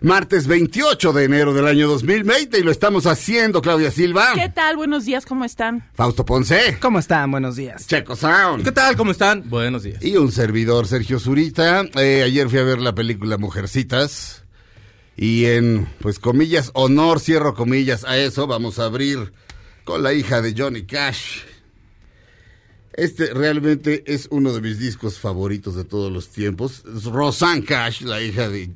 martes 28 de enero del año 2020, y lo estamos haciendo, Claudia Silva. ¿Qué tal? Buenos días, ¿cómo están? Fausto Ponce. ¿Cómo están? Buenos días. Checo Sound. ¿Qué tal? ¿Cómo están? Buenos días. Y un servidor, Sergio Zurita. Eh, ayer fui a ver la película Mujercitas. Y en, pues, comillas, honor, cierro comillas a eso, vamos a abrir con la hija de Johnny Cash. Este realmente es uno de mis discos favoritos de todos los tiempos. Es Rosanne Cash, la hija de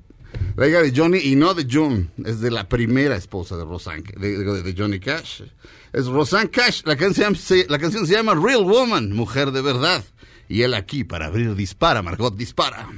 la hija de Johnny y no de June, es de la primera esposa de Rosanne, de, de- Johnny Cash. Es Rosanne Cash, la canción, se, la canción se llama Real Woman, mujer de verdad. Y él aquí para abrir Dispara, Margot Dispara.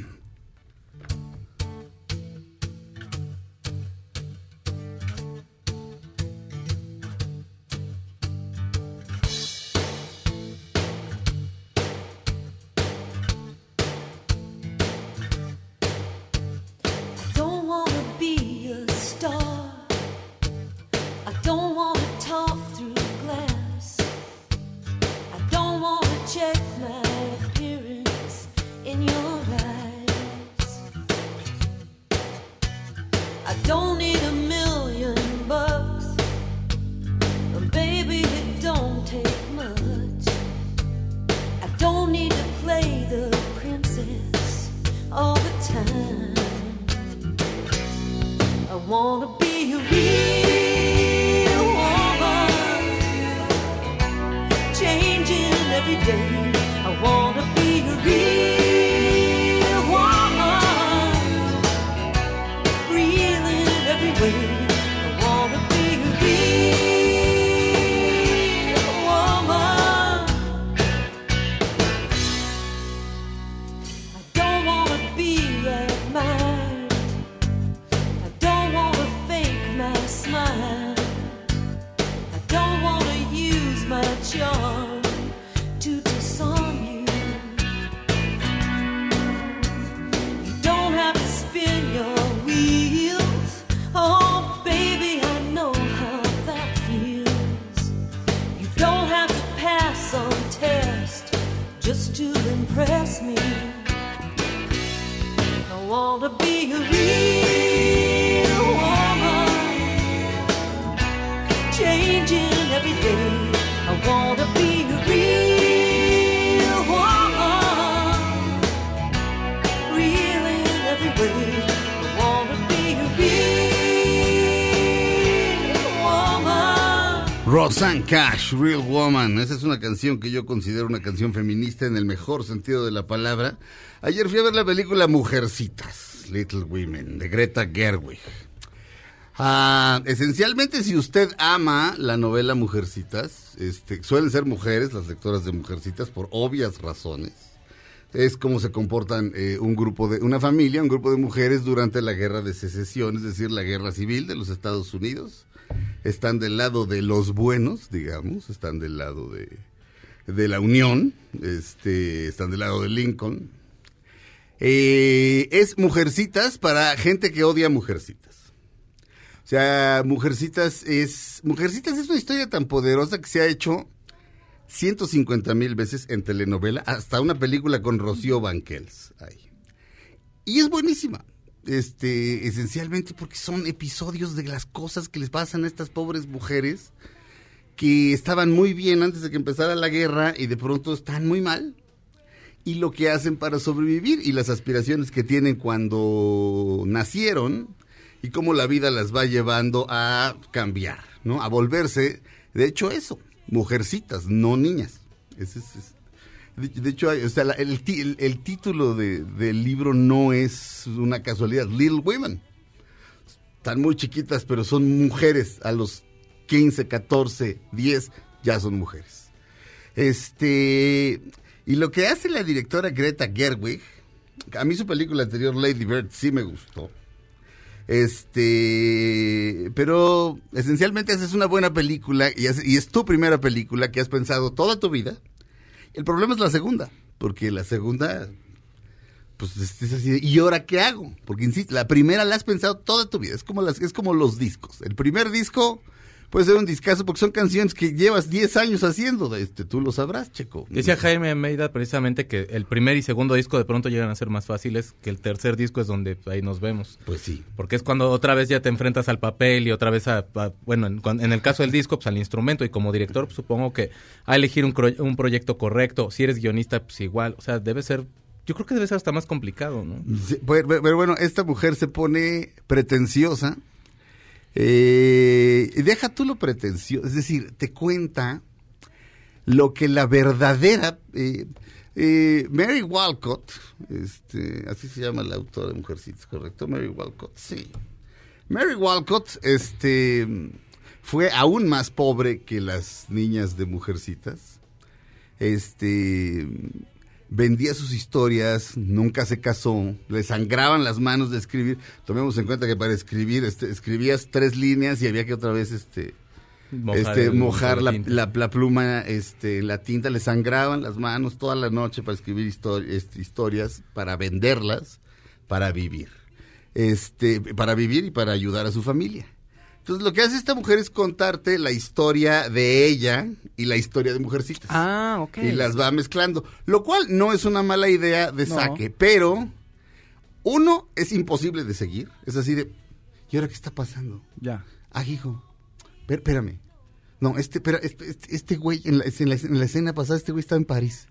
Cash, Real Woman. Esa es una canción que yo considero una canción feminista en el mejor sentido de la palabra. Ayer fui a ver la película Mujercitas, Little Women, de Greta Gerwig. Ah, esencialmente, si usted ama la novela Mujercitas, este, suelen ser mujeres las lectoras de Mujercitas por obvias razones. Es como se comportan eh, un grupo de, una familia, un grupo de mujeres durante la guerra de secesión, es decir, la guerra civil de los Estados Unidos. Están del lado de los buenos, digamos, están del lado de, de la Unión, este, están del lado de Lincoln. Eh, es Mujercitas para gente que odia Mujercitas. O sea, Mujercitas es. Mujercitas es una historia tan poderosa que se ha hecho 150 mil veces en telenovela, hasta una película con Rocío Banquels. ahí. Y es buenísima. Este, esencialmente porque son episodios de las cosas que les pasan a estas pobres mujeres que estaban muy bien antes de que empezara la guerra y de pronto están muy mal. Y lo que hacen para sobrevivir y las aspiraciones que tienen cuando nacieron y cómo la vida las va llevando a cambiar, ¿no? A volverse, de hecho eso, mujercitas, no niñas. Ese es- es- de, hecho, o sea, el, el- título de- del libro no es una casualidad. Little Women. Están muy chiquitas, pero son mujeres. A los 15, 14, 10 ya son mujeres. Este. Y lo que hace la directora Greta Gerwig, a mí su película anterior, Lady Bird, sí me gustó. Este, pero esencialmente esa es una buena película y es tu primera película que has pensado toda tu vida. El problema es la segunda, porque la segunda, pues es, así, ¿y ahora qué hago? Porque insisto, la primera la has pensado toda tu vida, es como, las, es como los discos. El primer disco puede ser un discazo porque son canciones que llevas 10 años haciendo, este, tú lo sabrás, Checo. Decía Jaime Almeida precisamente que el primer y segundo disco de pronto llegan a ser más fáciles, que el tercer disco es donde ahí nos vemos. Pues sí. Porque es cuando otra vez ya te enfrentas al papel y otra vez a, a- bueno, en, en el caso del disco, pues al instrumento y como director, pues, supongo que a elegir un, proyecto correcto, si eres guionista, pues igual, o sea, debe ser, yo creo que debe ser hasta más complicado, ¿no? Sí, pero, pero bueno, esta mujer se pone pretenciosa. Eh, deja tú lo pretencioso, es decir, te cuenta lo que la verdadera eh, eh, Mary Walcott, este, así se llama la autora de Mujercitas, ¿correcto? Mary Walcott, sí. Mary Walcott, este, fue aún más pobre que las niñas de Mujercitas. Este, vendía sus historias, nunca se casó, le sangraban las manos de escribir. Tomemos en cuenta que para escribir, este, escribías tres líneas y había que otra vez, este, este, el- mojar la, tinta. la- la pluma, este, la tinta, le sangraban las manos toda la noche para escribir este, historias, para venderlas, para vivir. Este, para vivir y para ayudar a su familia. Entonces lo que hace esta mujer es contarte la historia de ella y la historia de Mujercitas. Ah, ok. Y las va mezclando. Lo cual no es una mala idea de No. saque, pero uno es imposible de seguir. Es así de, ¿y ahora qué está pasando? Ya. Ah, hijo, espé- espérame. No, este, espera, este, este- este güey, en la, en la- en la escena pasada, este güey estaba en París.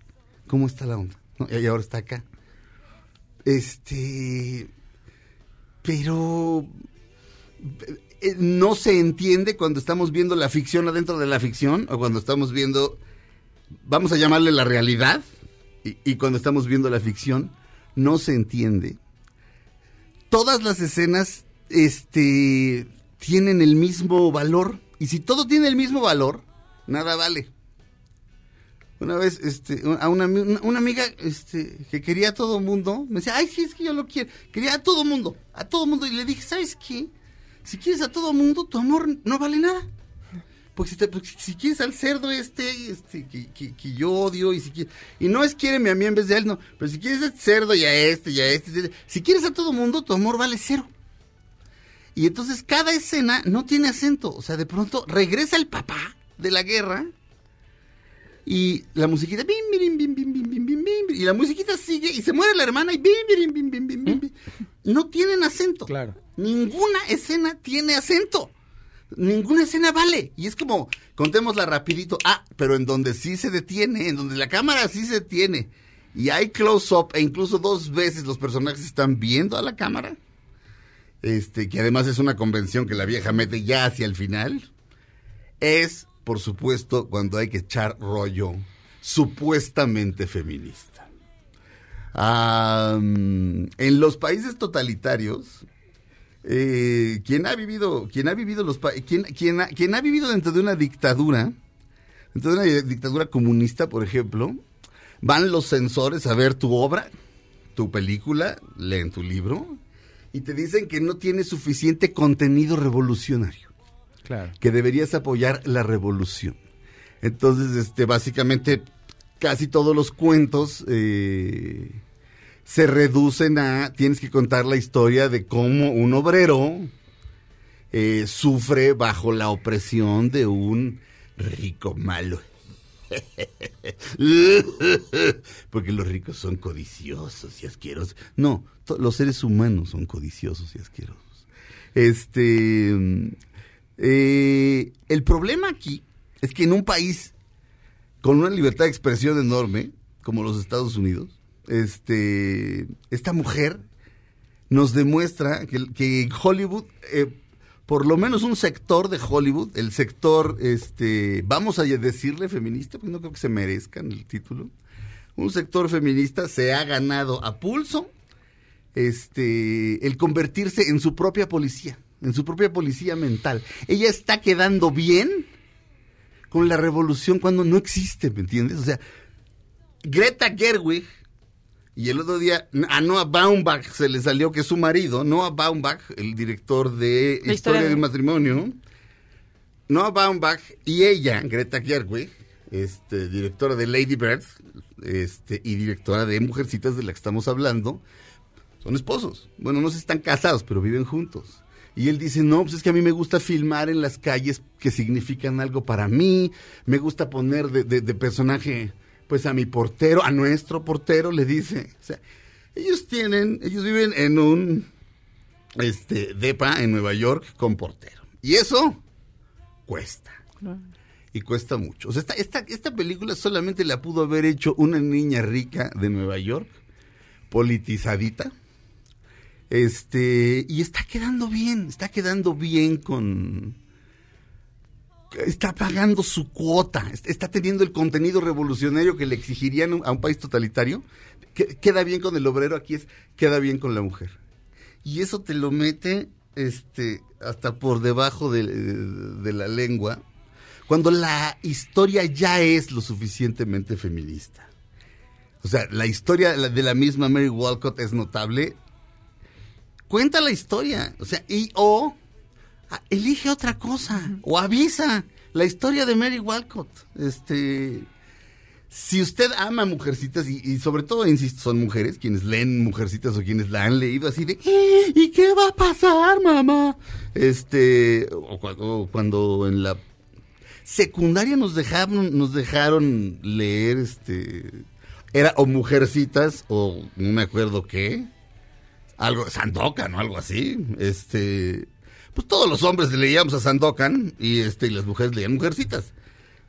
¿Cómo está la onda? No, y ahora está acá. Este. Pero. Eh, No se entiende cuando estamos viendo la ficción adentro de la ficción o cuando estamos viendo. Vamos a llamarle la realidad. Y, cuando estamos viendo la ficción, no se entiende. Todas las escenas este, tienen el mismo valor. Y si todo tiene el mismo valor, nada vale. Una vez, este, a una- una amiga, este, que quería a todo mundo, me decía, ay, sí, es que yo lo quiero. Quería a todo mundo, a todo mundo. Y le dije, ¿sabes qué? Si quieres a todo mundo, tu amor no vale nada. Porque si, te- porque si quieres al cerdo este, este que, que- que yo odio, y si quieres, y no es quiéreme a mí en vez de a él, no. Pero si quieres al cerdo y a este y a este, si quieres a todo mundo, tu amor vale cero. Y entonces cada escena no tiene acento. O sea, de pronto regresa el papá de la guerra y la musiquita bim, bim, bim, bim, bim, bim, bim, y la musiquita sigue y se muere la hermana y bim, birim, bim, bim, bim, bim, bim. no tienen acento. Claro. Ninguna escena tiene acento. Ninguna escena vale. Y es como, contémosla rapidito. Ah, pero en donde sí se detiene, en donde la cámara sí se detiene. Y hay close-up e incluso dos veces los personajes están viendo a la cámara. Este, que además es una convención que la vieja mete ya hacia el final. Es, por supuesto, cuando hay que echar rollo supuestamente feminista. En los países totalitarios, eh, quien ha vivido, quien ha vivido los quien, quien, ha, quien ha vivido dentro de una dictadura, dentro de una dictadura comunista, por ejemplo, van los censores a ver tu obra, tu película, leen tu libro y te dicen que no tiene suficiente contenido revolucionario Claro. que deberías apoyar la revolución. Entonces, este, básicamente, casi todos los cuentos eh, se reducen a, tienes que contar la historia de cómo un obrero eh, sufre bajo la opresión de un rico malo. Porque los ricos son codiciosos y asquerosos. No, los seres humanos son codiciosos y asquerosos. Este, eh, el problema aquí es que en un país con una libertad de expresión enorme, como los Estados Unidos, este, esta mujer nos demuestra que, que Hollywood eh, por lo menos un sector de Hollywood, el sector, este, vamos a decirle feminista, porque no creo que se merezcan el título, un sector feminista se ha ganado a pulso este, el convertirse en su propia policía, en su propia policía mental. Ella está quedando bien con la revolución cuando no existe, ¿me entiendes? O sea, Greta Gerwig y el otro día a Noah Baumbach se le salió que es su marido, Noah Baumbach, el director de La Historia historia de de- un matrimonio, Noah Baumbach y ella, Greta Gerwig, este, directora de Lady Bird este, y directora de Mujercitas de la que estamos hablando, son esposos. Bueno, no se están casados, pero viven juntos. Y él dice, no, pues es que a mí me gusta filmar en las calles que significan algo para mí. Me gusta poner de, de- de personaje, pues a mi portero, a nuestro portero, le dice. O sea, ellos tienen, ellos viven en un este, depa en Nueva York con portero. Y eso cuesta. Y cuesta mucho. O sea, esta, esta, esta película solamente la pudo haber hecho una niña rica de Nueva York, politizadita. Este, y está quedando bien, está quedando bien con. Está pagando su cuota, est- está teniendo el contenido revolucionario que le exigirían a un- país totalitario. Que- Queda bien con el obrero, aquí es, queda bien con la mujer. Y eso te lo mete este, hasta por debajo de, de la lengua, cuando la historia ya es lo suficientemente feminista. O sea, la historia de la misma Mary Walcott es notable. Cuenta la historia, o sea, y o elige otra cosa o avisa la historia de Mary Walcott. Este, si usted ama Mujercitas y, y sobre todo, insisto, son mujeres quienes leen Mujercitas o quienes la han leído así de "Eh, ¿y qué va a pasar, mamá? Este, o cuando, o cuando en la secundaria nos dejaron, nos dejaron leer este era o Mujercitas o no me acuerdo qué. Algo, Sandokan o algo así. Este, pues todos los hombres leíamos a Sandokan y este y las mujeres leían Mujercitas.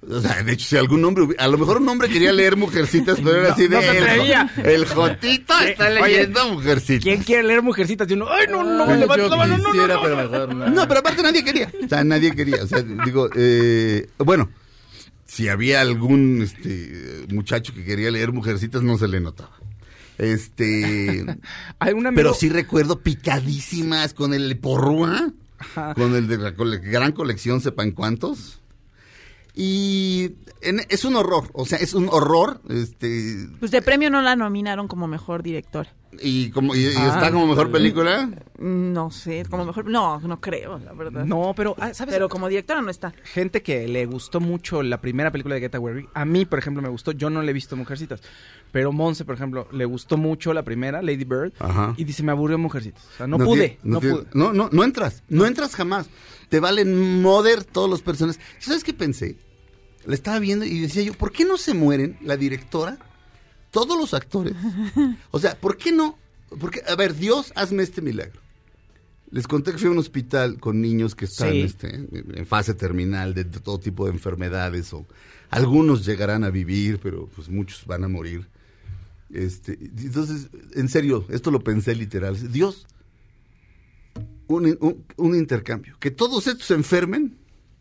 O sea, de hecho, si algún hombre, a lo mejor un hombre quería leer Mujercitas, pero era No, así de no el, el Jotito está Oye, leyendo Mujercitas. ¿Quién quiere leer Mujercitas? Y uno, ¡ay, no, no! Ay, yo la mano, no, no, quisiera, no, pero no". mejor no. No, pero aparte nadie quería. O sea, nadie quería. O sea, digo, eh, bueno, si había algún este, muchacho que quería leer Mujercitas, no se le notaba. Este, Hay un amigo... pero sí recuerdo picadísimas con el porrúa, Ajá. con el de la cole- gran colección, sepan cuántos. Y en- es un horror, o sea, es un horror, este, Pues de premio no la nominaron como mejor directora. Y como y, y Ah, está como mejor película. No sé, como mejor. No, no creo, la verdad. No, pero, ah, ¿sabes? Pero como directora no está. gente que le gustó mucho la primera película de Greta Gerwig. A mí, por ejemplo, me gustó. Yo no le he visto Mujercitas. Pero Monse, por ejemplo, le gustó mucho la primera, Lady Bird. Ajá. Y dice, me aburrió Mujercitas. O sea, no, pude. No, tiene- pude. no, no, no entras, no entras jamás. Te valen moder todos los personajes. ¿Sabes qué pensé? La estaba viendo y decía yo, ¿por qué no se mueren la directora, todos los actores? O sea, ¿por qué no? Porque, a ver, Dios, hazme este milagro. Les conté que fui a un hospital con niños que están Sí. este, en fase terminal de, de todo tipo de enfermedades o algunos llegarán a vivir, pero pues muchos van a morir. Este, entonces, en serio, esto lo pensé literal. Dios, un, un- un intercambio. Que todos estos se enfermen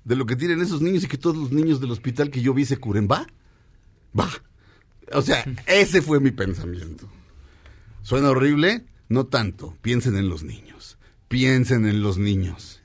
de lo que tienen esos niños y que todos los niños del hospital que yo vi se curen. ¿Va? Va. O sea, ese fue mi pensamiento. ¿Suena horrible? No tanto. Piensen en los niños. Piensen en los niños.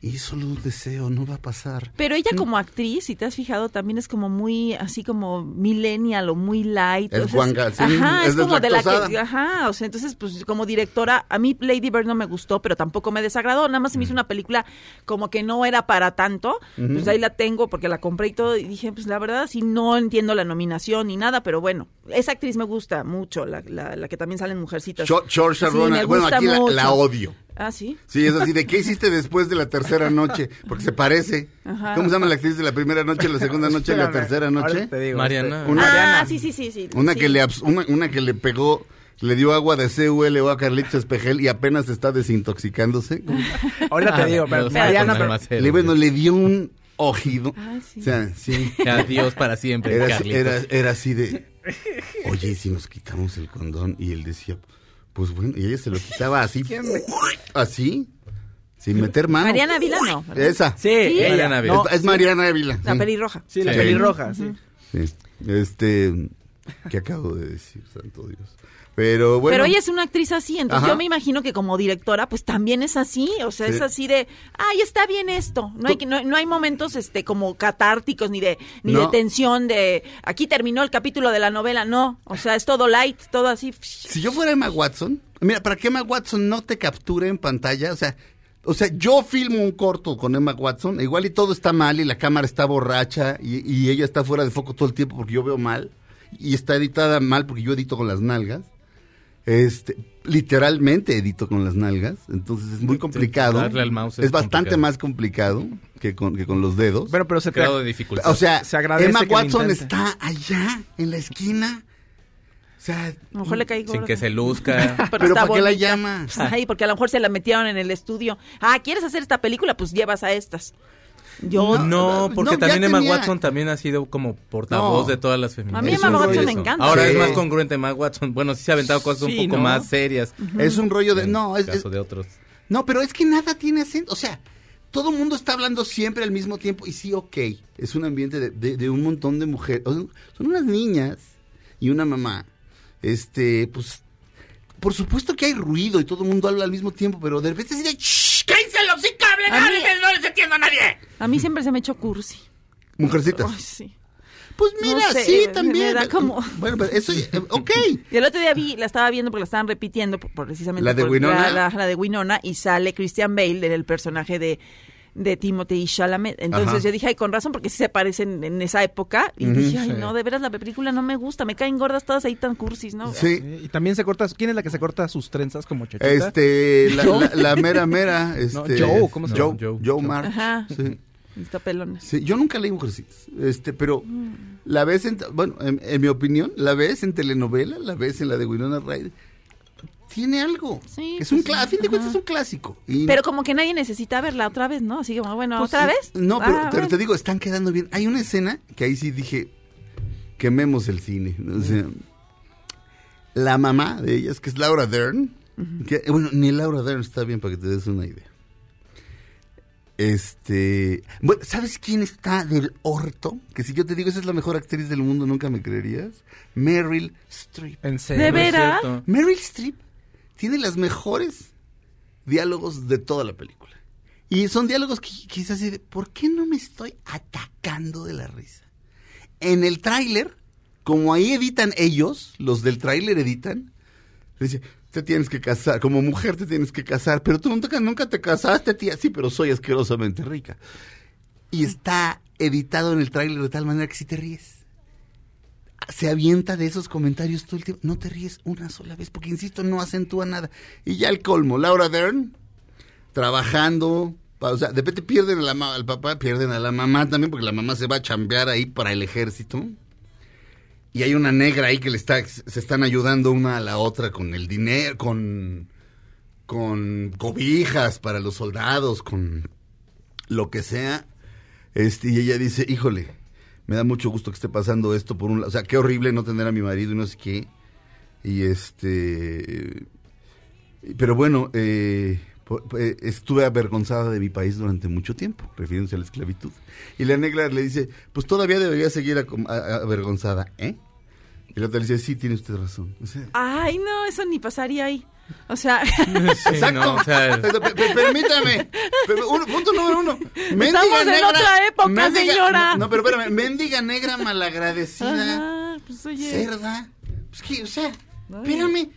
Y solo un deseo no va a pasar. Pero ella como actriz, si te has fijado, también es como muy, así como millennial o muy light. Es o sea, guanga, sí, ajá, es es, como de la que, ajá, o sea, entonces, pues como directora, a mí Lady Bird no me gustó, pero tampoco me desagradó, nada más se me hizo una película como que no era para tanto, pues ahí la tengo porque la compré y todo, y dije, pues la verdad, sí, no entiendo la nominación ni nada, pero bueno, esa actriz me gusta mucho, la, la, la que también sale en Mujercitas. Sí, me bueno, aquí la odio. Ah, sí. Sí, es así de ¿qué hiciste después de la tercera noche? Porque se parece. Ajá. ¿Cómo se llama la actriz de la primera noche, la segunda noche y la tercera ahora noche? te digo, Mariana. este, Una- ah, Mariana. sí, sí, sí, sí. Una sí. que le una, una que le pegó, le dio agua de CULO a Carlitos Espejel y apenas está desintoxicándose. Ahorita te digo, pero Mariana. Le, bueno, le dio un ojido. Ah, sí. O sea, sí. Adiós para siempre, Era, Carlitos. era, era así de, oye, ¿y si nos quitamos el condón? Y él decía, pues bueno, y ella se lo quitaba así, así, Sin meter mano. Mariana Ávila no. ¿verdad? Esa. Sí. Mariana Ávila. No, es, es Mariana Ávila. La pelirroja. Sí, la Sí. pelirroja, sí. Sí. Este, ¿qué acabo de decir, santo Dios? Pero bueno. Pero ella es una actriz así, entonces Ajá. yo me imagino que como directora, pues también es así, o sea, Sí. es así de, ay, está bien esto. No hay, no, no hay momentos este como catárticos ni de ni No. de tensión de aquí terminó el capítulo de la novela, no, o sea, es todo light, todo así. Si yo fuera Emma Watson, mira, para que Emma Watson no te capture en pantalla, o sea, o sea, yo filmo un corto con Emma Watson, igual y todo está mal y la cámara está borracha y, y ella está fuera de foco todo el tiempo porque yo veo mal y está editada mal porque yo edito con las nalgas. Este, literalmente edito con las nalgas, entonces es muy complicado. darle al mouse es, es bastante complicado. más complicado que con, que con los dedos. Bueno, pero se Grado de dificultad. O sea, Se agradece Emma Watson está allá en la esquina. O sea, A lo mejor le cae Sin que se luzca. Pero, pero está ¿para qué la bonita. llama? Pues, ay, porque a lo mejor se la metieron en el estudio. Ah, ¿quieres hacer esta película? Pues llevas a estas. Yo No, porque no, también Emma tenía- Watson también ha sido como portavoz No. de todas las feministas. A mí Emma Watson me encanta. Ahora Sí. es más congruente Emma Watson. Bueno, sí se ha aventado cosas Sí, un poco ¿no? más serias. Es un rollo de... en No, es, caso es- de otros. no, pero es que nada tiene acento. O sea, todo el mundo está hablando siempre al mismo tiempo. Y sí, ok, es un ambiente de, de- de un montón de mujeres. O sea, son unas niñas y una mamá. Este, pues... Por supuesto que hay ruido y todo el mundo habla al mismo tiempo, pero de repente así de... "Shh, ¡Cállense los sí hablen! A mí-. ¡No les entiendo a nadie! a mí siempre se me echó cursi. Mujercitas. Ay, sí. Pues No mira, sé, sí, me también. da como- Bueno, pero eso, eh, ok. Y el otro día vi, la estaba viendo porque la estaban repitiendo por- por- precisamente ¿La de por Winona? La, la de Winona y sale Christian Bale en el personaje de de Timothy Chalamet. Entonces Ajá. yo dije, ay, con razón, porque sí se parecen en esa época. Y dije, ay, sí. no, de veras la película no me gusta, me caen gordas todas ahí tan cursis, ¿no? Sí. Sí, Y también se corta. ¿Quién es la que se corta sus trenzas como chachita? Este, la, la- la mera mera, este. Joe, ¿cómo se Joe, llama? Joe, Joe. March. Ajá. Sí. Está pelona. Sí, yo nunca leí Mujercitas, este, pero la ves en, bueno, en, en mi opinión, la ves en telenovela, la ves en la de Winona Ryder, tiene algo. Sí, es un pues, cla- a fin de cuentas es un clásico. Y- Pero como que nadie necesita verla otra vez, ¿no? Así como, bueno, pues, ¿otra vez? No, pero Ah, te, bueno. te digo, están quedando bien. Hay una escena que ahí sí dije, quememos el cine. O sea, la mamá de ellas, que es Laura Dern, que, bueno, ni Laura Dern está bien para que te des una idea. Este, bueno, ¿sabes quién está del orto? Que si yo te digo, esa es la mejor actriz del mundo, nunca me creerías. Meryl Streep. ¿En serio? ¿De veras? Meryl Streep tiene las mejores diálogos de toda la película. Y son diálogos que quizás de, ¿por qué no me estoy atacando de la risa? En el tráiler, como ahí editan ellos, los del tráiler editan, le dice, te tienes que casar, como mujer te tienes que casar, pero tú nunca, nunca te casaste, tía. Sí, pero soy asquerosamente rica. Y está editado en el tráiler de tal manera que si te ríes se avienta de esos comentarios todo el tiempo. No te ríes una sola vez, porque insisto, no acentúa nada. Y ya el colmo, Laura Dern, trabajando, o sea, de repente pierden a la al papá, pierden a la mamá también, porque la mamá se va a chambear ahí para el ejército. Y hay una negra ahí que le está, se están ayudando una a la otra con el dinero, con, con cobijas para los soldados, con lo que sea. Este, y ella dice, híjole, me da mucho gusto que esté pasando esto por un lado. O sea, qué horrible no tener a mi marido y no sé qué. Y este... Pero bueno, eh, estuve avergonzada de mi país durante mucho tiempo, refiriéndose a la esclavitud. Y la negra le dice, pues todavía debería seguir avergonzada, ¿eh? Y la otra le dice, sí, tiene usted razón. O sea, Ay, no, eso ni pasaría ahí. O sea, Sí, no, o sea, Pero, pe- pe- permítame. Uno- punto número uno. Mendiga Estamos en otra época, señora. No, no, pero espérame. Mendiga negra malagradecida. ajá, pues oye. Cerda. Pues que, o sea, espérame.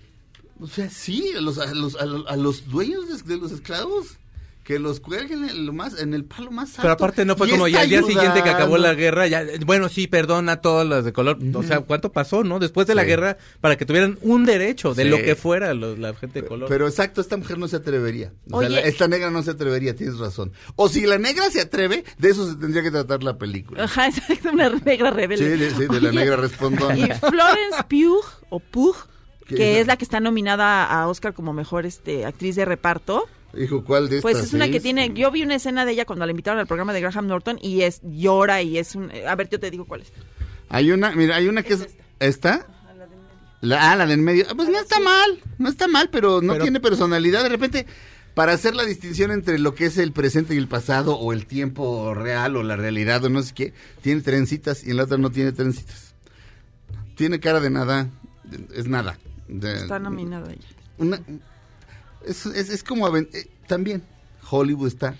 O sea, sí, a los, a los, a los, a los dueños de, de los esclavos. Que los cuelguen en, lo más, en el palo más alto. Pero aparte no fue Y como ya al día siguiente que acabó la guerra, ya, bueno, sí, perdona a todas las de color. O sea, ¿cuánto pasó, no? Después de la Sí. guerra, para que tuvieran un derecho de Sí. lo que fuera los- la gente de color. Pero exacto, esta mujer no se atrevería. O sea, la- esta negra no se atrevería, tienes razón. O si la negra se atreve, de eso se tendría que tratar la película. Ajá, exacto, una negra Sí, rebelde. de, sí, de la negra respondona. Y Florence Pugh, o Pugh, ¿Qué que es? es la que está nominada a Oscar como mejor este actriz de reparto. Dijo, ¿cuál de estas Pues es una que tiene, yo vi una escena de ella cuando la invitaron al programa de Graham Norton y es llora y es un, a ver, yo te digo cuál es. Hay una, mira, hay una que es... ¿Esta? La, ah, la del medio. Ah, Pues no está mal, no está mal, pero no Pero- tiene personalidad. De repente, para hacer la distinción entre lo que es el presente y el pasado, o el tiempo real, o la realidad, o no sé qué, tiene trencitas y en la otra no tiene trencitas. Tiene cara de nada, es nada. De- Está nominada ella. una- es, es- es como eh, también Hollywood está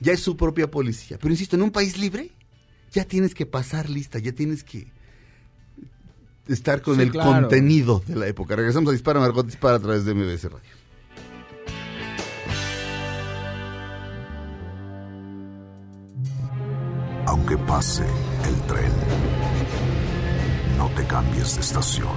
ya es su propia policía pero insisto en un país libre ya tienes que pasar lista ya tienes que estar con Sí, el claro. contenido de la época regresamos a Dispara Margot Dispara a través de MBS Radio Aunque pase el tren, no te cambies de estación.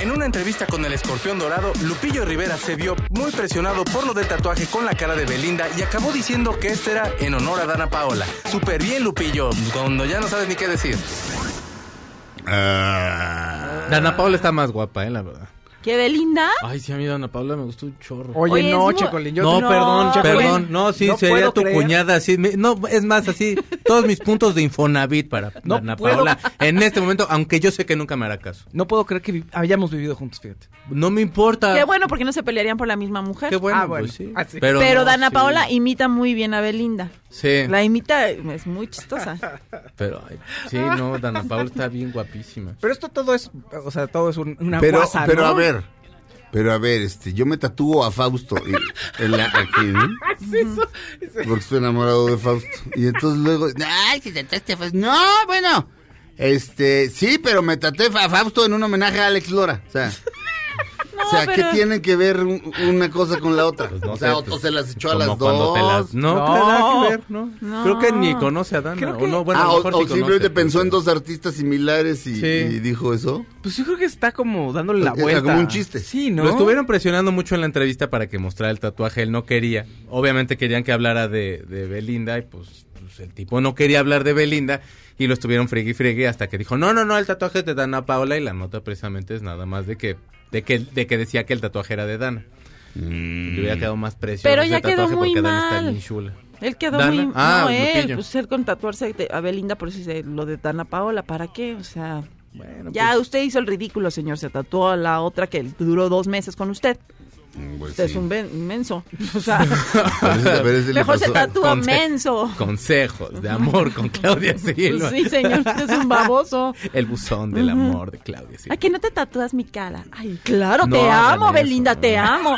En una entrevista con el escorpión dorado, Lupillo Rivera se vio muy presionado por lo del tatuaje con la cara de Belinda y acabó diciendo que este era en honor a Dana Paola. Súper bien, Lupillo, cuando ya no sabes ni qué decir. Ah. Dana Paula está más guapa, eh, la verdad. ¿Qué Belinda? Ay, sí, a mí Dana Paula me gustó un chorro. Oye, Oye, no, Checolín, yo no, te- perdón, Checolín, perdón. No, sí, no sería tu creer- cuñada. Sí, me- no, es más, así, todos mis puntos de Infonavit para No Dana puedo- Paula en este momento, aunque yo sé que nunca me hará caso. No puedo creer que vi- hayamos vivido juntos, fíjate. No me importa. Qué bueno, porque no se pelearían por la misma mujer. Qué bueno, Ah, bueno. pues sí. Ah, sí. Pero no, Dana sí. Paola imita muy bien a Belinda. Sí, La imita, es muy chistosa. pero ay, sí, no, Dana Paula está bien guapísima. Pero esto todo es, o sea, todo es un- una pero guasa, pero ¿no? a ver pero a ver este yo me tatúo a Fausto y- en la- aquí ¿no? porque estoy enamorado de Fausto. Y entonces luego ay si tatuaste a Fausto no bueno este sí pero me tatué a Fausto en un homenaje a Alex Lora o sea o sea, ¿qué pero- tiene que ver un- una cosa con la otra? Pues no o sea, sé, o, pues, se las echó a las cuando dos. te las- No, No. nada que ver, ¿no? No. Creo que ni conoce a Dana. O no, bueno, ah, a lo o, mejor o sí simplemente conoce, pensó en dos artistas similares y, Sí. y dijo eso. Pues yo creo que está como dándole la vuelta. como un chiste. Sí, ¿no? Lo estuvieron presionando mucho en la entrevista para que mostrara el tatuaje. Él no quería. Obviamente querían que hablara de, de Belinda y pues, pues, el tipo no quería hablar de Belinda y lo estuvieron friegue y friegue hasta que dijo, no, no, no, el tatuaje de Dana Paola y la nota precisamente es nada más de que, de que, de que decía que el tatuaje era de Dana. Mm. Le hubiera quedado más precioso Pero ese ya quedó tatuaje muy porque Dana está mal. bien chula. Él quedó ¿Dana? muy... Ah, no, él, Lupillo. pues él con tatuarse de- a Belinda, por eso lo de Dana Paola, ¿para qué? O sea, Bueno, ya pues, usted hizo el ridículo, señor, se tatuó a la otra que duró dos meses con usted. Mm, pues sí. es un ben- menso. O sea, mejor se tatúa Conse- menso. Consejos de amor con Claudia Silva. Sí, señor, usted es un baboso. El buzón del amor de Claudia Silva. Ay, que no te tatúas mi cara. Ay, claro, No te amo, eso, Belinda, no. te amo.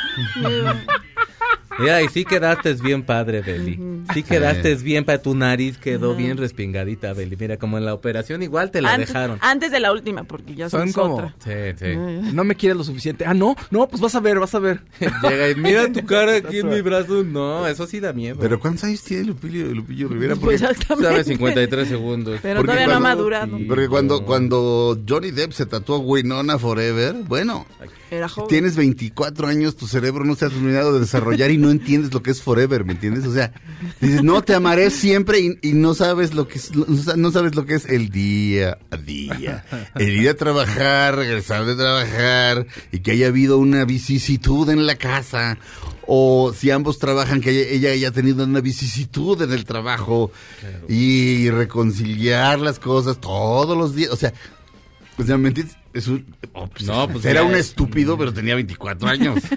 Mira, y sí quedaste bien padre, Beli. Sí quedaste bien para tu nariz, quedó bien respingadita, Beli. Mira, como en la operación igual te la antes, dejaron. antes de la última, porque ya Son son como- otra. Sí, sí. No me quieres lo suficiente. Ah, no, no, pues vas a ver, vas a ver. Llega y mira tu cara aquí en mi brazo. No, eso sí da miedo. Pero ¿cuántos años tiene Lupillo, Lupillo Rivera? Pues Porque, exactamente. Sabe 53 segundos. Pero porque todavía no ha madurado. Sí. porque cuando, cuando Johnny Depp se tatuó Winona Forever, bueno, Era joven. tienes 24 años, tu cerebro no se ha terminado de desarrollar y no entiendes lo que es Forever, ¿me entiendes? O sea, dices, no, te amaré siempre y, y no sabes lo que es, no sa- no sabes lo que es el día a día. El ir a trabajar, regresar de trabajar y que haya habido una vicisitud en la casa. O si ambos trabajan, que haya- ella haya tenido una vicisitud en el trabajo y reconciliar las cosas todos los días. O sea, pues ya, ¿me entiendes? Es un, oh, pues, No, pues era un es- estúpido, pero tenía 24 años.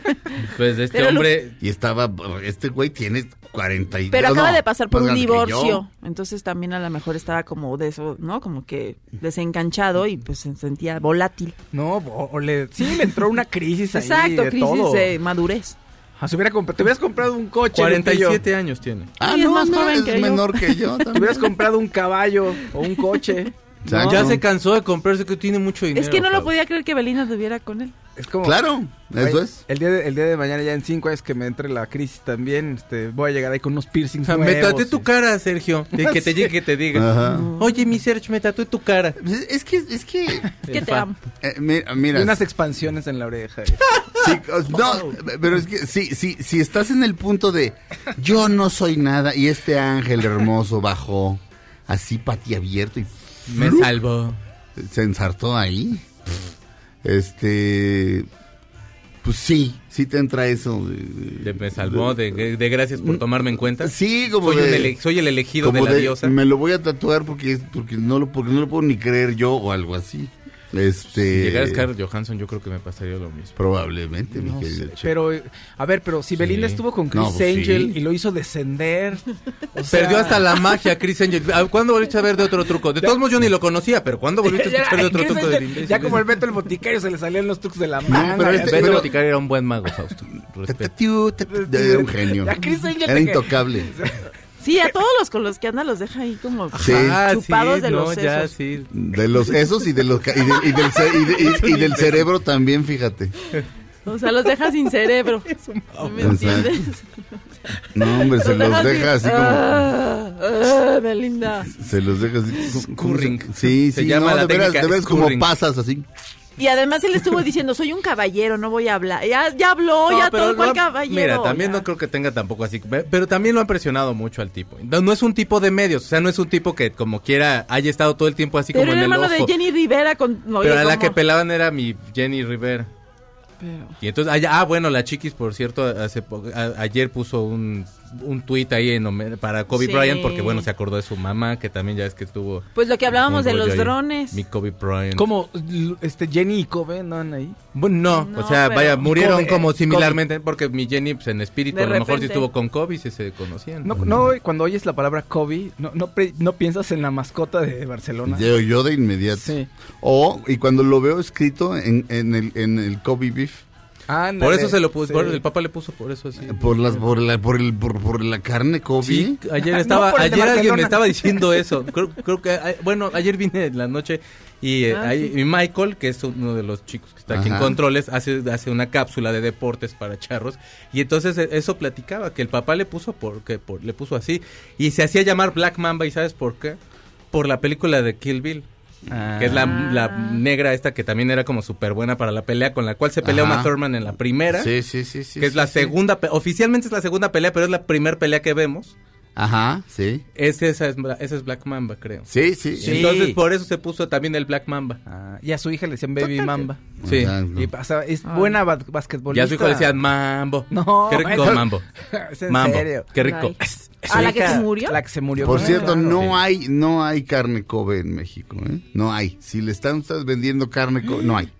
Pues este Pero lo- hombre. Y estaba, este güey tiene 40 y Pero no, acaba de pasar por un divorcio. Entonces también a lo mejor estaba como de eso, ¿no? Como que desencanchado y pues se sentía volátil. No, o, o le, sí, le entró una crisis ahí Exacto, de crisis todo. de madurez. Ah, hubiera te hubieras comprado un coche, 47 años tiene. Ah, Sí, es no, más no, joven es que yo. menor que yo Te hubieras comprado un caballo o un coche. Exacto. Ya se cansó de comprarse que tiene mucho dinero. es que no lo podía creer que Belinda estuviera con él. Es como... Claro, eso Ay, es. El día, de, el día de mañana, ya en cinco años que me entre la crisis también, este, voy a llegar ahí con unos piercings O sea, me nuevos tatué tu cara, Sergio. De que te llegue que te diga. Oye, mi Sergio, me tatué tu cara. Pues Es que, es que, Es que te fan. amo. eh, mira, mira, Y unas expansiones en la oreja. sí, no, pero es que sí, sí, si estás en el punto de yo no soy nada y este ángel hermoso bajó así pati abierto y Me salvó. se ensartó ahí. Este, pues sí, sí te entra eso. De me salvó, de, de gracias por tomarme en cuenta. Sí, como soy, de- ele- soy el elegido de como la diosa. Me lo voy a tatuar porque porque no lo porque no lo puedo ni creer yo o algo así. Este, Si llegara Scarlett Johansson, yo creo que me pasaría lo mismo. probablemente, mi No querido sé, Che. pero, a ver, pero si Belinda estuvo con Chris No, pues Angel sí. y lo hizo descender. o sea, Perdió hasta la magia, Chris Angel. Ah, ¿Cuándo volviste a ver de otro truco? De todos modos, yo ni lo conocía, pero ¿cuándo volviste a escuchar de otro truco de Belinda? ya como el Beto el boticario se le salían los trucos de la No, manga. pero este-. Beto pero- Boticario era un buen mago, Fausto. Era un genio. Era intocable. Sí, a todos los con los que anda los deja ahí como Sí. Ah, chupados sí, de no, los ya, sesos. sí. De los esos y de los y, de- y del, y de- y- y del cerebro también, fíjate. O sea, los deja sin cerebro. ¿Me entiendes? No, hombre, se los deja así como Ah, ah, Belinda. se los deja así como- como- Scurring. Sí, Se sí, llama no, la de veras, de veras como pasas así. Y además él estuvo diciendo, soy un caballero, no voy a hablar. Ya, ya habló, No, ya todo cual no- caballero. Mira, también ya. no creo que tenga tampoco así. pe- Pero también lo han presionado mucho al tipo. No, no es un tipo de medios. O sea, no es un tipo que como quiera haya estado todo el tiempo así Pero como en el hermano ojo. de Jenny Rivera con... no, pero oye, a la que pelaban era mi Jenny Rivera. Pero- Y entonces, ah, ah, bueno, la chiquis, por cierto, hace po- a- ayer puso un, un tuit ahí en para Kobe Sí. Bryant porque, bueno, se acordó de su mamá, que también ya es que estuvo... Pues lo que hablábamos de los ahí. drones. Mi Kobe Bryant. ¿Cómo? Este, Jenny y Kobe andan ahí. Bueno, no, No, o sea, vaya, murieron Kobe, como eh, similarmente, porque mi Jenny, pues en espíritu, De a lo mejor sí repente. estuvo con Kobe y sí se conocían. No, no, cuando oyes la palabra Kobe, no, no, pre- no piensas en la mascota de Barcelona. Yo, yo de inmediato. Sí. O, y cuando lo veo escrito en, en el, en el Kobe Beef, Ándale, por eso se lo puso, sí. por- el papá le puso por eso así. por las por la por el por, por la carne Kobe. Sí, ayer estaba, ayer alguien me estaba diciendo eso. Creo, creo que, ah, bueno, ayer vine en la noche y, eh, Ah, ahí- sí. y Michael, que es uno de los chicos que está aquí en controles, hace, hace una cápsula de deportes para charros y entonces eh, eso platicaba que el papá le puso porque por, le puso así y se hacía llamar Black Mamba y sabes por qué? Por la película de Kill Bill. Ah. Que es la, la negra esta que también era como súper buena para la pelea, con la cual se pelea Ajá. una Thurman en la primera. Sí, sí, sí, sí. que es la sí. segunda, oficialmente es la segunda pelea, pero es la primera pelea que vemos. Ajá, sí. Es, esa, es, Bla- esa es Black Mamba, creo. Sí, sí. Sí. Entonces, por eso se puso también el Black Mamba. Ah, y a su hija le decían Baby Mamba. Sí. Exacto. Y pasa, es Ay. buena ba- Y basquetbolista. a su hijo le decían Mambo. No, Qué rico eso- Mambo. es en Mambo. serio. Qué rico. ¿A la que se murió? La que se murió. Por Ah, cierto, claro. no Sí. hay no hay carne Kobe en México, ¿eh? No hay. Si le están ustedes vendiendo carne Kobe, no hay.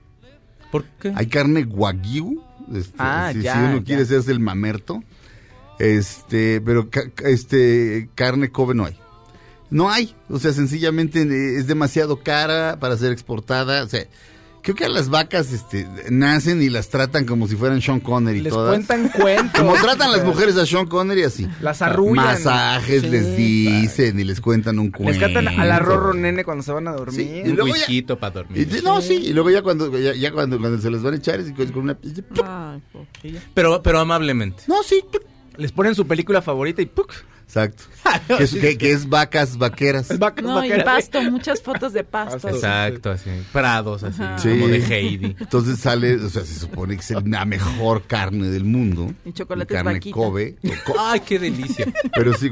¿Por qué? Hay carne wagyu, este, Ah, si, ya, si uno ya. quiere hacerse el mamerto, este, pero ca- este carne Kobe no hay. No hay, o sea, sencillamente eh, es demasiado cara para ser exportada, o sea, creo que a las vacas este nacen y las tratan como si fueran Sean Connery Les todas. cuentan cuentos. Como tratan las mujeres a Sean Connery así. Las arrullan. Masajes Sí, les dicen y les cuentan un Les cuento. cantan al arrorro nene cuando se van a dormir. Sí, y Un luego para dormir. no, sí, y luego ya cuando ya, ya cuando, cuando se les van a echar es con una pobre. Pero, pero amablemente. No, sí. Les ponen su película favorita y ¡puc! Exacto. que, es, que- que es vacas vaqueras. Vacas No, y vaqueras. pasto, muchas fotos de pasto. Exacto, así. Prados, así. Sí. Como de Heidi. Entonces sale, o sea, se supone que es la mejor carne del mundo. Y chocolates carne vaquita. Kobe. co- Ay, qué delicia. pero sí,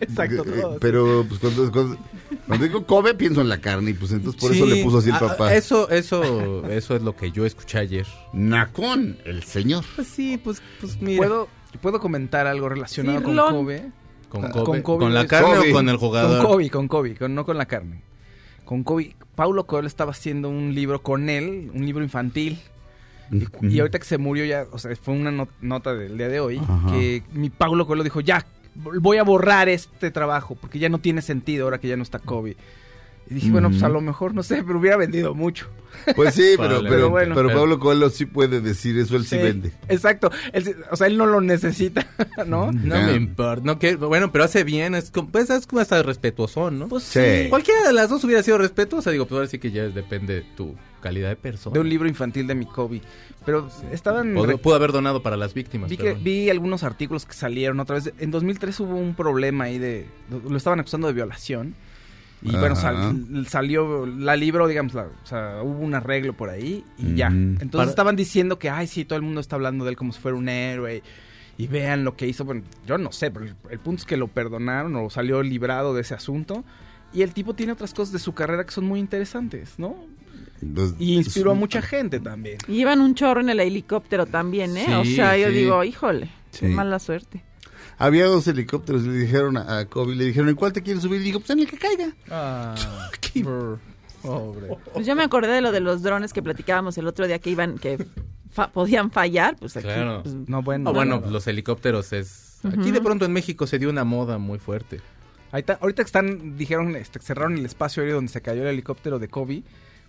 Exacto, eh, pero pues cuando, cuando, cuando digo Kobe pienso en la carne y pues entonces por eso le puso así el ah, papá. Eso, eso, eso es lo que yo escuché ayer. Nacón, el señor. Pues sí, pues, pues mira. ¿Puedo, ¿Puedo comentar algo relacionado con Cirlón. Kobe? ¿Con, con Kobe? Kobe ¿Con la carne Kobe. o con el jugador? Con Kobe, con Kobe, con- no con la carne. Con Kobe. Paulo Coelho estaba haciendo un libro con él, un libro infantil. Y, y ahorita que se murió ya, o sea, fue una not- nota del día de hoy, Ajá. que mi Paulo Coelho dijo, ya, voy a borrar este trabajo, porque ya no tiene sentido ahora que ya no está Kobe. Y dije, bueno, pues a lo mejor, no sé, pero hubiera vendido mucho. Pues sí, pero, pero, Bueno. pero Pablo Coelho sí puede decir eso, él sí, Sí, vende. Exacto. Él o sea, él no lo necesita, ¿no? No Ya. me importa. No, que, bueno, pero hace bien. Es como, pues, es como hasta respetuoso, ¿no? Pues Sí. Cualquiera de las dos hubiera sido respetuosa. Digo, pues ahora sí que ya depende de tu calidad de persona. De un libro infantil de mi Kobe. Pero estaban... Pudo, pudo haber donado para las víctimas. Vi, que, vi algunos artículos que salieron otra vez. En 2003 hubo un problema ahí de... Lo estaban acusando de violación. Y Ajá. bueno, sal- salió la libro, digamos, la- o sea, hubo un arreglo por ahí y ya. Entonces Para- estaban diciendo que, ay, sí, todo el mundo está hablando de él como si fuera un héroe. Y vean lo que hizo. Bueno, yo no sé, pero el, el punto es que lo perdonaron o salió librado de ese asunto. Y el tipo tiene otras cosas de su carrera que son muy interesantes, ¿no? Pues, Y inspiró a mucha gente también. Y Llevan un chorro en el helicóptero también, ¿eh? o Sí, sea, yo sí. digo, híjole, qué mala suerte. Había dos helicópteros y le dijeron a, a Kobe, le dijeron, ¿en cuál te quieres subir? Y dijo, pues en el que caiga. Ah, pobre. Pues yo me acordé de lo de los drones que platicábamos el otro día que iban, que fa- podían fallar, pues aquí. Claro. pues, No, bueno. Ah, bueno, los helicópteros es... Aquí de pronto en México se dio una moda muy fuerte. Ahí está- ahorita que están, dijeron, este, cerraron el espacio aéreo donde se cayó el helicóptero de Kobe,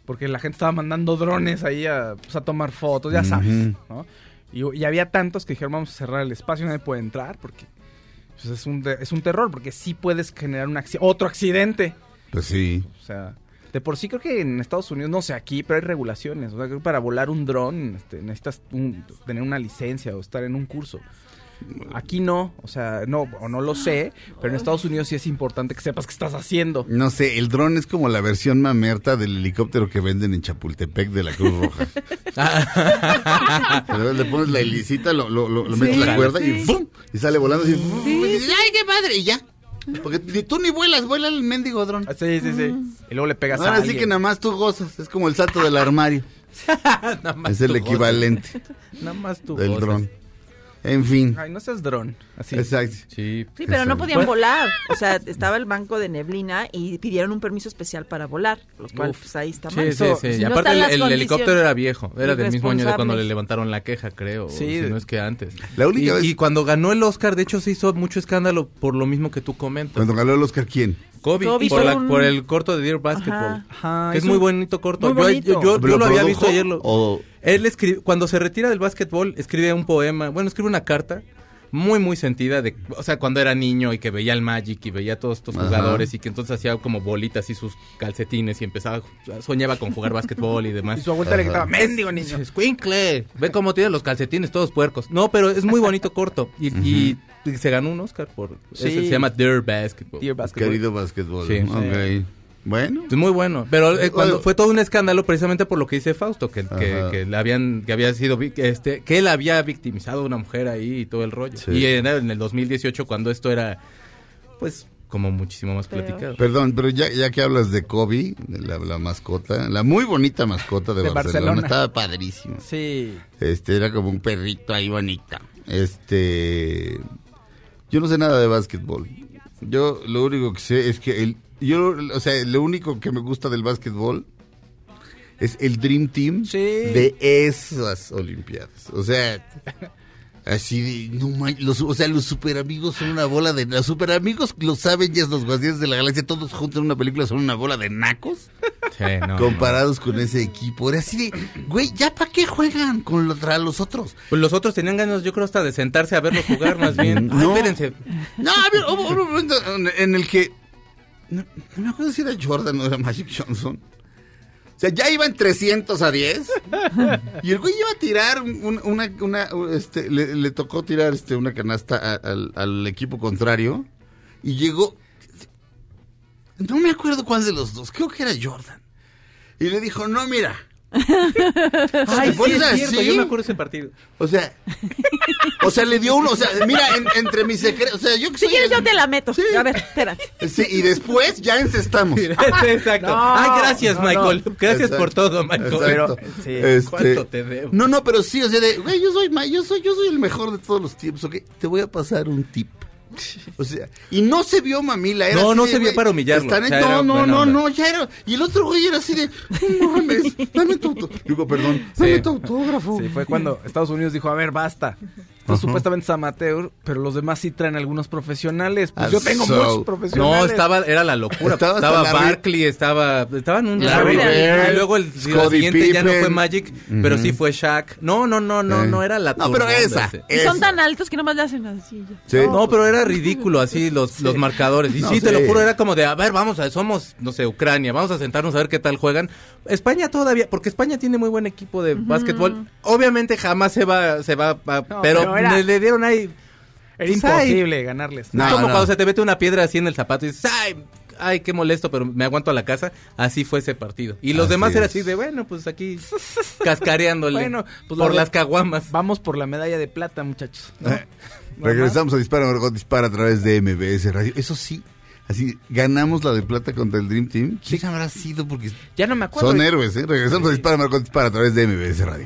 porque la gente estaba mandando drones ahí a, pues, a tomar fotos, ya sabes. Y, y había tantos que dijeron, vamos a cerrar el espacio, nadie puede entrar, porque pues, es, un es un terror, porque sí puedes generar un otro accidente. Pues sí. O sea, de por sí creo que en Estados Unidos, no sé, aquí, pero hay regulaciones. O sea, creo que para volar un dron este, necesitas un- tener una licencia o estar en un curso. Aquí no, o sea, no, o no lo sé, pero en Estados Unidos sí es importante que sepas qué estás haciendo. No sé, el dron es como la versión mamerta del helicóptero que venden en Chapultepec de la Cruz Roja. Pero le pones la helicita, lo, lo, lo- lo metes la cuerda y ¡fum! Y sale volando así. Y dices, ¡Ay, qué padre! Y ya. Porque ni tú ni vuelas, vuela el mendigo dron. Ah, Sí, sí, sí. Y luego le pegas a Ahora sí alguien. que nada más tú gozas. Es como el salto del armario. Nada más Es el equivalente. Nada más tú del gozas. dron. En fin. Ay, no seas dron. Así. Exacto. Sí. Sí, pero no podían volar. O sea, estaba el banco de neblina y pidieron un permiso especial para volar, lo cual Uf. pues ahí está Sí, mal. sí, sí. Si Y no aparte el, helicóptero era viejo. Era del mismo año de cuando le levantaron la queja, creo. Sí. Si no es que antes. La única y, vez- y cuando ganó el Oscar, de hecho, se hizo mucho escándalo por lo mismo que tú comentas. Cuando ganó el Oscar, ¿quién? Kobe, Kobe por, la- un- por el corto de Dear Basketball. Ajá, que es es muy un- bonito corto. muy Yo- bonito. Yo, yo- yo ¿Lo lo había visto ayer. Lo, o- Él escribe, cuando se retira del básquetbol, escribe un poema, bueno, escribe una carta muy, muy sentida de, o sea, cuando era niño y que veía el Magic y veía a todos estos Ajá. jugadores y que entonces hacía como bolitas y sus calcetines y empezaba, soñaba con jugar básquetbol y demás. Y su abuelita le gritaba, mendigo niño. Escuincle, ve cómo tiene los calcetines todos puercos. No, pero es muy bonito corto. Y, y se ganó un Oscar por. Sí. ese se llama Dear Basketball. Dear Basketball. Querido básquetbol. Sí. Ok. Bueno. Es muy bueno, pero eh, cuando Bueno. fue todo un escándalo precisamente por lo que dice Fausto, que, que, le habían, que había sido, este, que él había victimizado a una mujer ahí y todo el rollo. Sí. Y en, en el 2018 cuando esto era, pues, como muchísimo más Peor. platicado. Perdón, pero ya, ya que hablas de Kobe, de la, la mascota, la muy bonita mascota de, De Barcelona, Barcelona. estaba padrísimo. Sí. Este, era como un perrito ahí bonita. Este, yo no sé nada de básquetbol. Yo lo único que sé es que el, yo, o sea, lo único que me gusta del básquetbol es el Dream Team Sí. de esas Olimpiadas. O sea, así de, no man- los, o sea, los super amigos son una bola de, los super amigos los saben ya los guardianes de la galaxia todos juntos en una película son una bola de nacos Sí, no, comparados con ese equipo. Era así de, güey, ¿ya para qué juegan con los, otros? Pues los otros tenían ganas, yo creo, hasta de sentarse a verlos jugar más bien. Ay, No. espérense. No, a ver, hubo, hubo un momento en- en el que. No, no me acuerdo si era Jordan o era Magic Johnson. O sea, ya iban 300 a 10. Y el güey iba a tirar un- una. una este, le, le tocó tirar este, una canasta a- al, al equipo contrario. Y llegó. No me acuerdo cuál de los dos. Creo que era Jordan. Y le dijo: No, mira. Ay, te sí, pones es cierto, así, yo me acuerdo ese partido. O sea. O sea, le dio uno. O sea, mira, en- entre mis secretos. O sea, yo que Si soy quieres el- yo te la meto. Sí. A ver, espérate. Sí, y después ya encestamos. Exacto. No, Ay, gracias, no, Michael. no. Gracias Exacto. por todo, Michael. Exacto. sí. Este, ¿Cuánto te debo? No, no, pero sí, o sea, de, güey, yo soy, yo soy, yo soy el mejor de todos los tiempos, ¿ok? Te voy a pasar un tip. O sea, y no se vio mamila, era No, así no de, se vio para humillarlo, están en- o sea, era no, no, no, onda. no, ya era. Y el otro güey era así de, no mames, dame tu autógrafo. Digo, perdón, dame Sí. tu autógrafo. Sí, fue cuando Estados Unidos dijo, a ver, basta. Esto supuestamente es amateur, pero los demás sí traen algunos profesionales. Pues Ah, yo tengo so- muchos profesionales. No, estaba, era la locura. Estaba Estaba, Barkley, estaba, estaban un Larry. Bird, Y luego el siguiente ya no fue Magic, pero sí fue Shaq. No, no, no, no, Eh. no era la No, pero esa. ese. Y son esa. tan altos que nomás le hacen así. Sí. No, pero era ridículo así los, los marcadores. Y No, sí, te sí. lo juro, era como de, a ver, vamos a, somos, no sé, Ucrania, vamos a sentarnos a ver qué tal juegan. España todavía, porque España tiene muy buen equipo de básquetbol. Obviamente jamás se va, se va, a- No, pero, pero era- le, le dieron ahí. Era Pues, imposible ganarles. No, es como no. cuando se te mete una piedra así en el zapato y dices, ay, ay, qué molesto, pero me aguanto a la casa. Así fue ese partido. Y los Así demás era es. así de, bueno, pues aquí cascareándole Bueno, pues por la- las caguamas. Vamos por la medalla de plata, muchachos. ¿no? Eh, Regresamos a Dispara, Margot Dispara a través de MBS Radio. Eso sí, Así, ganamos la de plata contra el Dream Team. ¿Quién habrá sido? Porque Ya no me acuerdo. son héroes, ¿eh? Regresamos a Dispara, Margot Dispara a través de MBS Radio.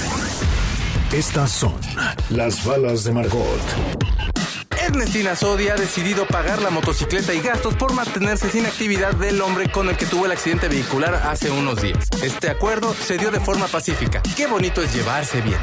Estas son las balas de Margot. Ernestina Sodi ha decidido pagar la motocicleta y gastos por mantenerse sin actividad del hombre con el que tuvo el accidente vehicular hace unos días. Este acuerdo se dio de forma pacífica. Qué bonito es llevarse bien.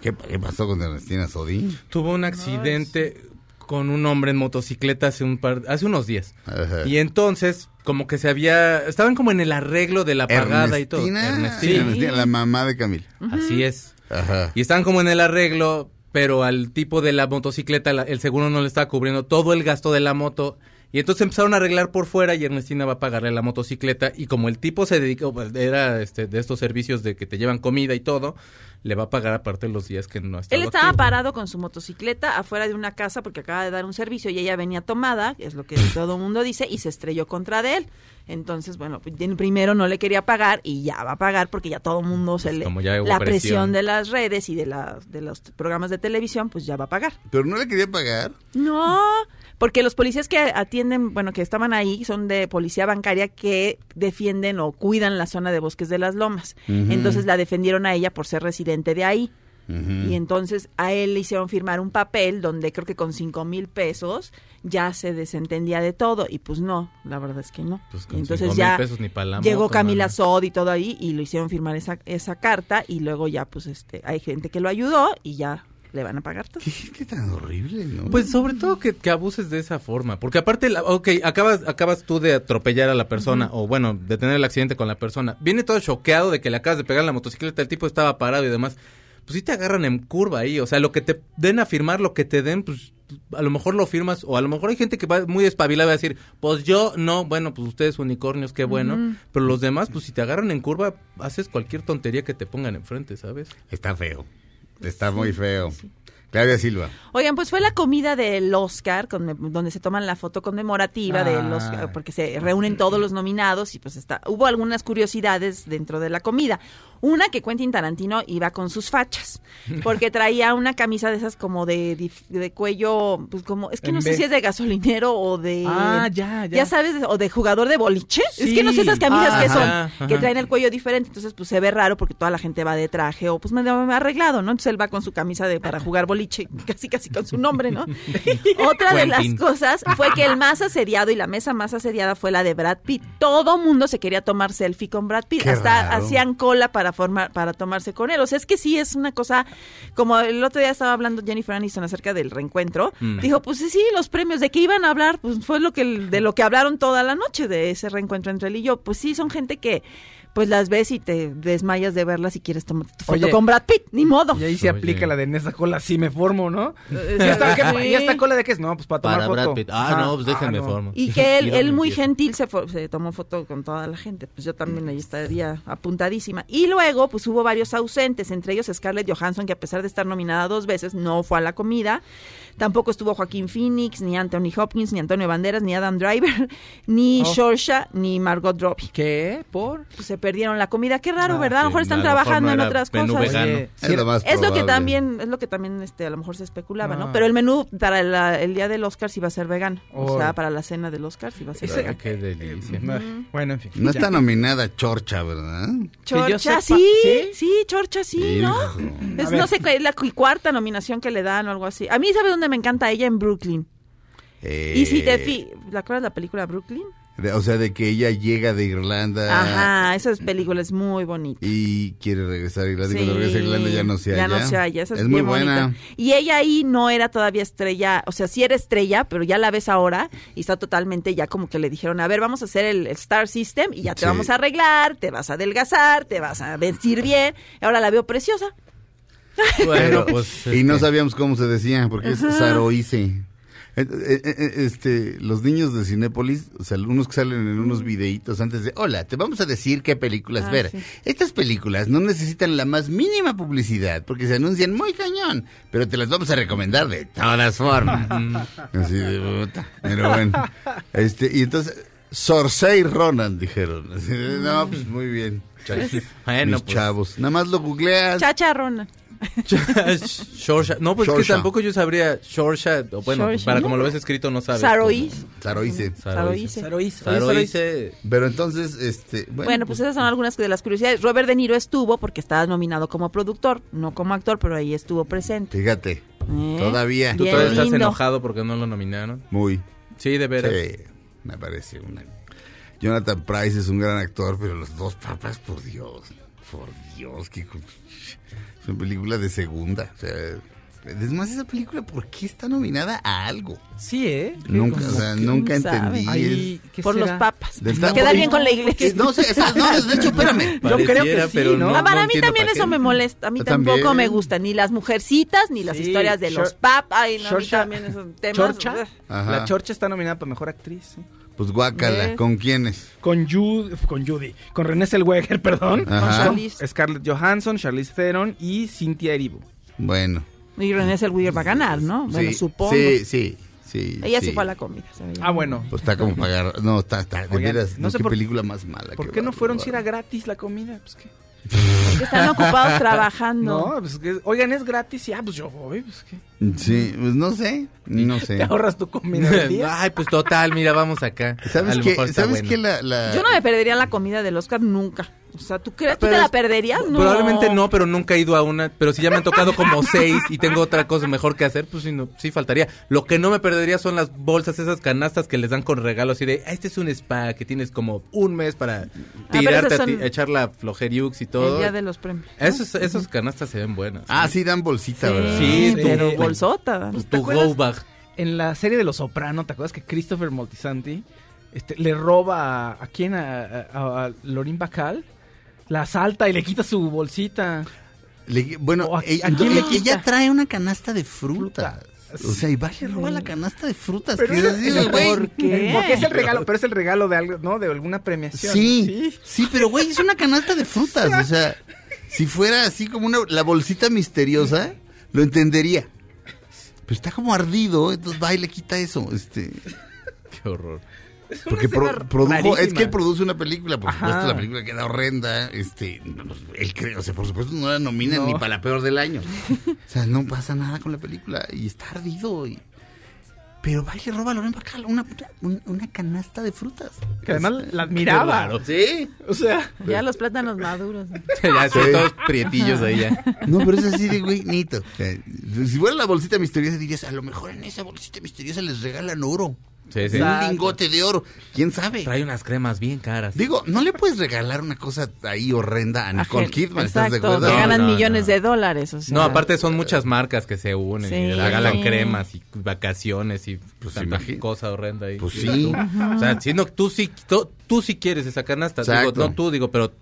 ¿Qué, qué pasó con Ernestina Sodi? Tuvo un accidente con un hombre en motocicleta hace un par, hace unos días. Ajá. Y entonces, como que se había, estaban como en el arreglo de la pagada y todo. Ernestina, Ernestina. Ernestina, la mamá de Camila. Así es. Ajá. Y estaban como en el arreglo, pero al tipo de la motocicleta la- el seguro no le estaba cubriendo todo el gasto de la moto. Y entonces empezaron a arreglar por fuera y Ernestina va a pagarle la motocicleta. Y como el tipo se dedicó, pues, era este, de estos servicios de que te llevan comida y todo, le va a pagar aparte los días que no estaba Él estaba activo. parado con su motocicleta afuera de una casa porque acaba de dar un servicio y ella venía tomada, es lo que todo el mundo dice, y se estrelló contra de él. Entonces, bueno, pues, primero no le quería pagar y ya va a pagar porque ya todo el mundo se Pues le... como ya hubo la presión. presión de las redes y de, la- de los programas de televisión, pues ya va a pagar. Pero no le quería pagar. No, porque los policías que atienden, bueno, que estaban ahí, son de policía bancaria que defienden o cuidan la zona de bosques de las lomas. Entonces la defendieron a ella por ser residente de ahí. Y entonces a él le hicieron firmar un papel donde creo que con cinco mil pesos ya se desentendía de todo. Y pues no, la verdad es que no. Pues con entonces cinco mil ya pesos ni pa' la llegó moto, Camila. Sod y todo ahí y lo hicieron firmar esa, esa carta y luego ya pues este hay gente que lo ayudó y ya le van a pagar todo. ¿Qué, qué tan horrible, ¿no? Pues sobre todo que, que abuses de esa forma, porque aparte, la, ok, acabas, acabas tú de atropellar a la persona, o bueno, de tener el accidente con la persona, viene todo choqueado de que le acabas de pegar la motocicleta, el tipo estaba parado y demás, pues sí te agarran en curva ahí, o sea, lo que te den a firmar, lo que te den, pues a lo mejor lo firmas, o a lo mejor hay gente que va muy espabilada a decir, pues yo no, bueno, pues ustedes unicornios, qué bueno, pero los demás, pues si te agarran en curva, haces cualquier tontería que te pongan enfrente, ¿sabes? Está feo. Está muy feo. Claudia Silva. Oigan, pues fue la comida del Oscar, con- donde se toman la foto conmemorativa Ah. del Oscar, porque se reúnen todos los nominados y pues está, hubo algunas curiosidades dentro de la comida. Una que Quentin Tarantino iba con sus fachas, porque traía una camisa de esas como de, de cuello, pues como, es que En no sé si es de gasolinero o de... Ah, ya, ya. Ya sabes, o de jugador de boliche. Es que no sé esas camisas Ah, que son, ajá, ajá. que traen el cuello diferente, entonces pues se ve raro porque toda la gente va de traje o pues medio arreglado, ¿no? Entonces él va con su camisa de para jugar boliche, casi casi con su nombre, ¿no? Otra de las cosas fue que el más asediado y la mesa más asediada fue la de Brad Pitt. Todo mundo se quería tomar selfie con Brad Pitt, Qué hasta raro. hacían cola para formar para tomarse con él. O sea, es que sí es una cosa como el otro día estaba hablando Jennifer Aniston acerca del reencuentro. Mm. Dijo, pues sí, sí, los premios de qué iban a hablar, pues fue lo que de lo que hablaron toda la noche de ese reencuentro entre él y yo. Pues sí, son gente que pues las ves y te desmayas de verlas y quieres tomar tu foto Oye, con Brad Pitt, ni modo. Y ahí se Oye. aplica la de en esa cola sí me formo, ¿no? Eh, ¿Y esta, qué- sí. ¿Y esta cola de qué es? No, pues para tomar Para foto. Brad Pitt. Ah, no, pues déjenme Ah, no. formo. Y que él, él muy gentil se, fue- se tomó foto con toda la gente. Pues yo también ahí estaría apuntadísima. Y luego, pues hubo varios ausentes, entre ellos Scarlett Johansson, que a pesar de estar nominada dos veces, no fue a la comida. Tampoco estuvo Joaquín Phoenix, ni Anthony Hopkins, ni Antonio Banderas, ni Adam Driver, ni Oh. Shorsha, ni Margot Robbie. ¿Qué? ¿Por? Pues se perdieron la comida. Qué raro, Ah, ¿verdad? A lo mejor están mejor trabajando no en otras menú cosas. vegano. Oye, Es lo más Es lo que también, es lo que también este, a lo mejor se especulaba, ¿no? Ah. Pero el menú para la- el día del Oscar sí va a ser vegano. O sea, para la cena del Oscar sí va a ser vegano. Qué delicia. Bueno, en fin. No ya. está nominada Chorcha, ¿verdad? Chorcha, sí, ¿sí? sí, Chorcha, sí, ¿no? Es, no sé, qué, la cu- cuarta nominación que le dan o algo así. A mí, ¿sabe dónde me encanta ella? En Brooklyn. Eh, Y si te fi ¿la acuerdas de la película Brooklyn? De- o sea, de que ella llega de Irlanda Ajá, esa película es muy bonita. y quiere regresar a Irlanda. Y cuando Sí, regresa a Irlanda ya no se Ya halla. no se halla, esa es, es muy buena. bonita. Y ella ahí no era todavía estrella, o sea, sí era estrella, pero ya la ves ahora y está totalmente ya como que le dijeron, a ver, vamos a hacer el, el Star System y ya te Sí. vamos a arreglar, te vas a adelgazar, te vas a vestir bien. Ahora la veo preciosa. Bueno, pues. y no este, sabíamos cómo se decía, porque es Saroice. Eh, eh, eh, Este, los niños de Cinépolis, o sea, algunos que salen en unos videitos antes de, hola, te vamos a decir qué películas Ah, ver. sí. Estas películas no necesitan la más mínima publicidad, porque se anuncian muy cañón, pero te las vamos a recomendar de todas formas. Así de puta. Pero bueno. Este, y entonces, Sorsei Ronan, dijeron. Así de, no, pues muy bien. Bueno, Mis pues. chavos. Nada más lo googleas. Chacharrona. Shorsha. No, pues es que tampoco yo sabría Shorsha. o Bueno, Shorsha. para como lo ves escrito no sabes. Saroís. Saroice. Saroíce. Saroís. Saroíce. Pero entonces, este, bueno, Bueno, pues esas son algunas de las curiosidades. Robert De Niro estuvo porque estaba nominado como productor, no como actor, pero ahí estuvo presente. fíjate, ¿Eh? todavía. ¿Tú Bien todavía estás enojado porque no lo nominaron? Muy. Sí, de veras. Sí, me parece una. Jonathan Price es un gran actor, pero los dos papas, por Dios, por Dios, que es una película de segunda. O sea, es más, esa película, ¿por qué está nominada a algo? Sí, ¿eh? Nunca, o sea, nunca entendí. Ahí, ¿qué Por será? los papas. Queda bien con la iglesia. No sé, esa- no, de hecho, espérame. Yo creo que sí, pero ¿no? no. Ah, para mí también para eso qué. me molesta. A mí Yo tampoco también. me gustan ni las mujercitas ni las Sí, historias de los papas. Ay, no, a mí también esos temas. ¿Chorcha? Ajá. La Chorcha está nominada para Mejor Actriz. ¿sí? Pues guácala. ¿con quiénes? Con Judy, con Judy, con René Zellweger, perdón. Ajá. Con Charlize. Scarlett Johansson, Charlize Theron y Cynthia Erivo. Bueno. Y René Zellweger va a ganar, ¿no? Bueno, sí, supongo. Sí, sí, sí. Ella sí. fue a la comida. Ah, bueno. Pues está como pagar. No, está, está. De Oigan, veras, no no sé qué por- película más mala. ¿Por qué no fueron si era gratis la comida? Pues. Que están ocupados trabajando. No, pues que, oigan, es gratis y ah, pues yo voy, pues qué. Sí, pues no sé, no sé. Te ahorras tu comida del día. Ay, pues total, mira, vamos acá. ¿Sabes qué? ¿Sabes bueno. qué? La, la... Yo no me perdería la comida del Oscar nunca. O sea, ¿tú crees? ¿Tú Pero te la perderías? No. Probablemente no, pero nunca he ido a una. Pero si ya me han tocado como seis y tengo otra cosa mejor que hacer, pues sí, no, sí faltaría. Lo que no me perdería son las bolsas, esas canastas que les dan con regalos así de, "Ah, este es un spa que tienes como un mes para tirarte a, ti- son- a echar la flojeriux y El todo. día de los premios. Esos, esas canastas se ven buenas. Ah, sí, dan bolsita, ¿verdad? Sí, tu- pero bolsota. Tu, ¿Te tu go bag. En la serie de Los Soprano, ¿te acuerdas que Christopher Moltisanti este, le roba a, a quién? A, a, a Lorín Bacal. La asalta y le quita su bolsita. Le- bueno, ¿O a- ella, a quién le ella quita? trae una canasta de frutas. O sea, y va y le roba la canasta de frutas. Pero que es-. ¿Por qué? Porque es el regalo, pero es el regalo de algo, ¿no? De alguna premiación. Sí, sí, pero güey, es una canasta de frutas. O sea, si fuera así como una, la bolsita misteriosa, lo entendería. Pero está como ardido, entonces va y le quita eso. Este, Qué horror. Porque pro- produjo, es que él produce una película, por Ajá. supuesto, la película queda horrenda. Este, pues, él cree, o sea, por supuesto, no la nominan No. ni para la peor del año. O sea, no pasa nada con la película y está ardido. Y, pero va y le roba a Loren Bacal una, una, una canasta de frutas. Que además la admiraba. raro. Sí. O sea, Ya los plátanos maduros. ya Sí. todos prietillos ahí ya. No, pero es así de güey, nito. O sea, si fuera la bolsita misteriosa, dirías, a lo mejor en esa bolsita misteriosa les regalan oro. Sí, sí. Un lingote de oro. ¿Quién sabe? Trae unas cremas bien caras. Digo, no le puedes regalar una cosa ahí horrenda a Nicole Kidman, ¿estás de acuerdo? que ganan No, no, millones no. de dólares. O sea. No, aparte son muchas marcas que se unen Sí. y regalan cremas y vacaciones y Pues tanta cosa horrenda ahí. Pues sí. O sea, si no, tú sí, tú, tú sí quieres esa canasta. Digo, no tú, digo, pero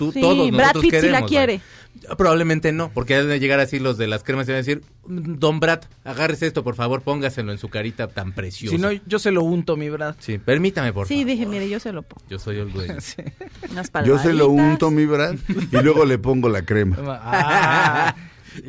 tú Sí, todos Brad nosotros Pitt sí queremos. la quiere. vaya. Probablemente no, porque han de llegar así los de las cremas y van a decir, Don Brad, agárrese esto, por favor, póngaselo en su carita tan preciosa. si no, yo se lo unto, mi Brad. Sí, permítame, por Sí, favor. dije, mire, yo se lo pongo. Yo soy el dueño. Unas Yo se lo unto, mi Brad, y luego le pongo la crema. Ah,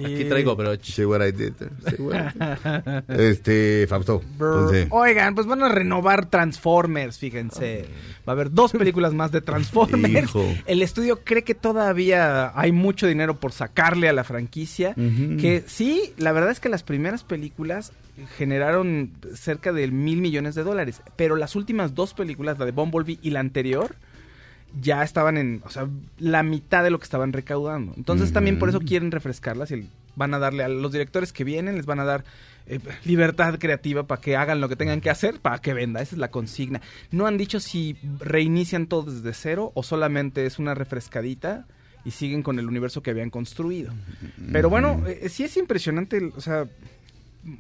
Aquí traigo broche. See what I did there? See what I did? Este, Fausto. Entonces, Oigan, pues van a renovar Transformers, fíjense. Va a haber dos películas más de Transformers. Hijo. El estudio cree que todavía hay mucho dinero por sacarle a la franquicia. Que sí, la verdad es que las primeras películas generaron cerca de mil millones de dólares. Pero las últimas dos películas, la de Bumblebee y la anterior, ya estaban en, o sea, la mitad de lo que estaban recaudando. Entonces también por eso quieren refrescarlas y Van a darle a los directores que vienen, les van a dar eh, libertad creativa para que hagan lo que tengan que hacer para que venda. Esa es la consigna. No han dicho si reinician todo desde cero o solamente es una refrescadita y siguen con el universo que habían construido. Pero bueno, eh, sí es impresionante, o sea,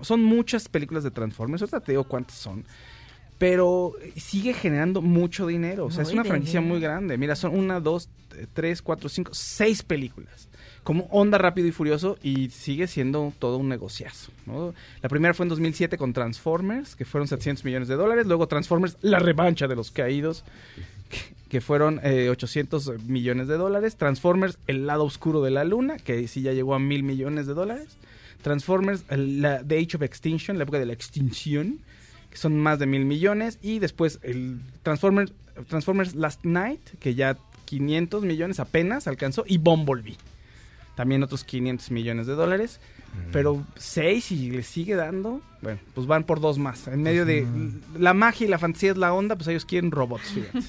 son muchas películas de Transformers, ahorita te digo cuántas son. Pero sigue generando mucho dinero. O sea, es una franquicia muy grande. Mira, son una, dos, tres, cuatro, cinco, seis películas. Como Onda Rápido y Furioso y sigue siendo todo un negociazo. ¿no? La primera fue en 2007 con Transformers, que fueron 700 millones de dólares. Luego Transformers, la revancha de los caídos, que- que fueron eh, 800 millones de dólares. Transformers, el lado oscuro de la luna, que sí ya llegó a mil millones de dólares. Transformers, la, The Age of Extinction, la época de la extinción, que son más de mil millones. Y después el Transformers, Transformers Last Night, que ya 500 millones apenas alcanzó. Y Bumblebee, también otros 500 millones de dólares. Pero seis y le sigue dando, bueno, pues van por dos más. En medio de la magia y la fantasía es la onda, pues ellos quieren robots, fíjate.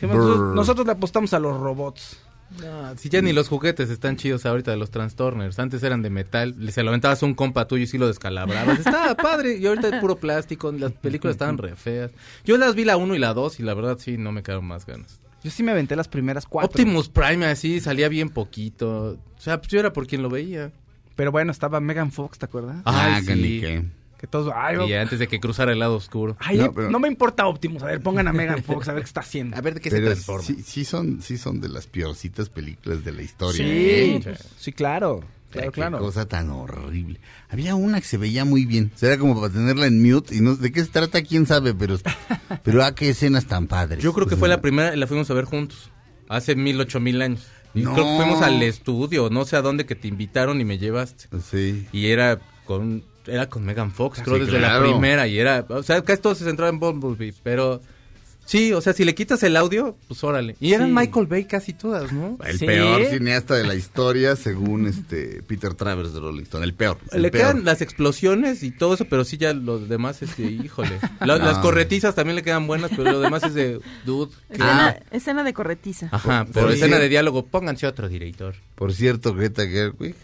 Nosotros, nosotros le apostamos a los robots. No, si ya ni los juguetes están chidos ahorita de los Transtorners. Antes eran de metal, le- se lo aventabas a un compa tuyo y sí lo descalabrabas. Estaba padre. Y ahorita es puro plástico. Las películas estaban re feas. Yo las vi la 1 y la 2 y la verdad sí, no me quedaron más ganas. Yo sí me aventé las primeras cuatro. Optimus Prime así salía bien poquito. O sea, pues yo era por quien lo veía. Pero bueno, estaba Megan Fox, ¿te acuerdas? Ay, Ah, sí. que ni qué. Que todos, ay, Y antes de que cruzara el lado oscuro. ay, No, me importa Optimus. A ver, pongan a Megan Fox a ver qué está haciendo. A ver de qué se Pero transforma. sí, sí son, sí son de las peorcitas películas de la historia. Sí, ¿eh? sí, claro. Claro, qué claro. cosa tan horrible. Había una que se veía muy bien. Será como para tenerla en mute y no de qué se trata, quién sabe, pero pero a qué escenas tan padres. Yo creo que O fue sea, la primera, la fuimos a ver juntos. Hace mil, ocho mil años. Y No. creo que fuimos al estudio, no sé a dónde que te invitaron y me llevaste. Sí. Y era con era con Megan Fox, creo Sí, desde claro. la primera y era, o sea, casi todo se centraba en Bumblebee, pero sí, o sea, si le quitas el audio, pues órale. Y eran Sí. Michael Bay casi todas, ¿no? El Sí. peor cineasta de la historia, según este Peter Travers de Rolling Stone. El peor. el Le peor. quedan las explosiones y todo eso, pero sí ya lo demás es de, híjole. La- Las corretizas también le quedan buenas, pero lo demás es de, dude. ¿qué? Escena, escena de corretiza. Ajá, pero por escena de diálogo, pónganse otro director. Por cierto, Greta Gerwig,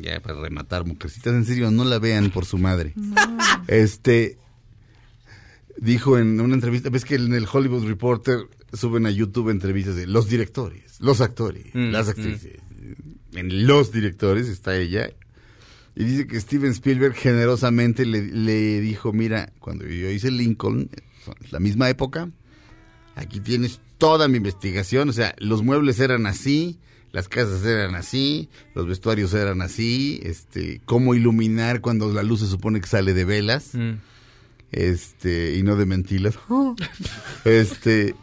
ya para rematar, mujercitas, en serio, no la vean por su madre. Este dijo en una entrevista, ves que en el Hollywood Reporter suben a YouTube entrevistas de los directores, los actores, Mm, las actrices. En los directores está ella. Y dice que Steven Spielberg generosamente le, le dijo, mira, cuando yo hice Lincoln, la misma época, aquí tienes toda mi investigación, o sea, los muebles eran así, las casas eran así, los vestuarios eran así, este, cómo iluminar cuando la luz se supone que sale de velas, Mm. este, y no de mentilas. este,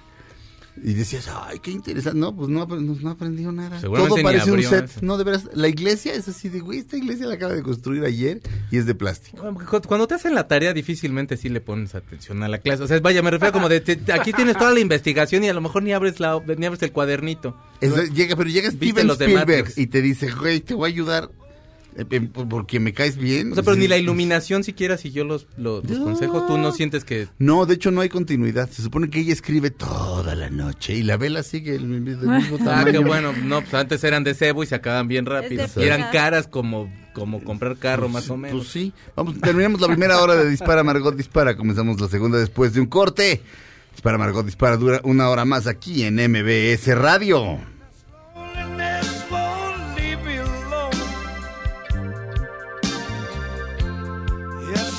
y decías, ay, qué interesante. No, pues no, no, aprendió nada. Todo parece un set. No, de veras, la iglesia es así de, güey, esta iglesia la acaba de construir ayer y es de plástico. Cuando te hacen la tarea, difícilmente sí le pones atención a la clase. O sea, vaya, me refiero como de, te- aquí tienes toda la investigación y a lo mejor ni abres la, ni abres el cuadernito. Llega, pero llega ¿Viste Steven Spielberg y te dice, güey, te voy a ayudar porque me caes bien. O sea, pero Sí. ni la iluminación siquiera siguió los, los, los No. consejos. Tú no sientes que... No, de hecho no hay continuidad. Se supone que ella escribe toda la noche y la vela sigue del mismo Ah, tamaño. qué bueno. No, pues antes eran de cebo y se acaban bien rápido. Y eran caras como, como comprar carro, más o menos. Pues sí. Vamos, terminamos la primera hora de Dispara Margot Dispara. Comenzamos la segunda después de un corte. Dispara Margot Dispara dura una hora más aquí en MBS Radio.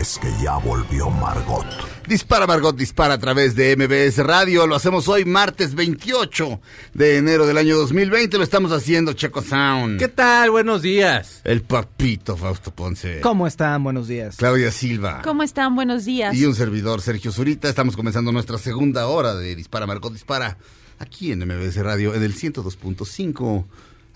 es que ya volvió Margot. Dispara Margot Dispara a través de MBS Radio. Lo hacemos hoy martes 28 de enero del año 2020. Lo estamos haciendo Checo Sound. ¿Qué tal? Buenos días. El papito Fausto Ponce. ¿Cómo están? Buenos días. Claudia Silva. ¿Cómo están? Buenos días. Y un servidor, Sergio Zurita. Estamos comenzando nuestra segunda hora de Dispara Margot Dispara. Aquí en MBS Radio, en el 102.5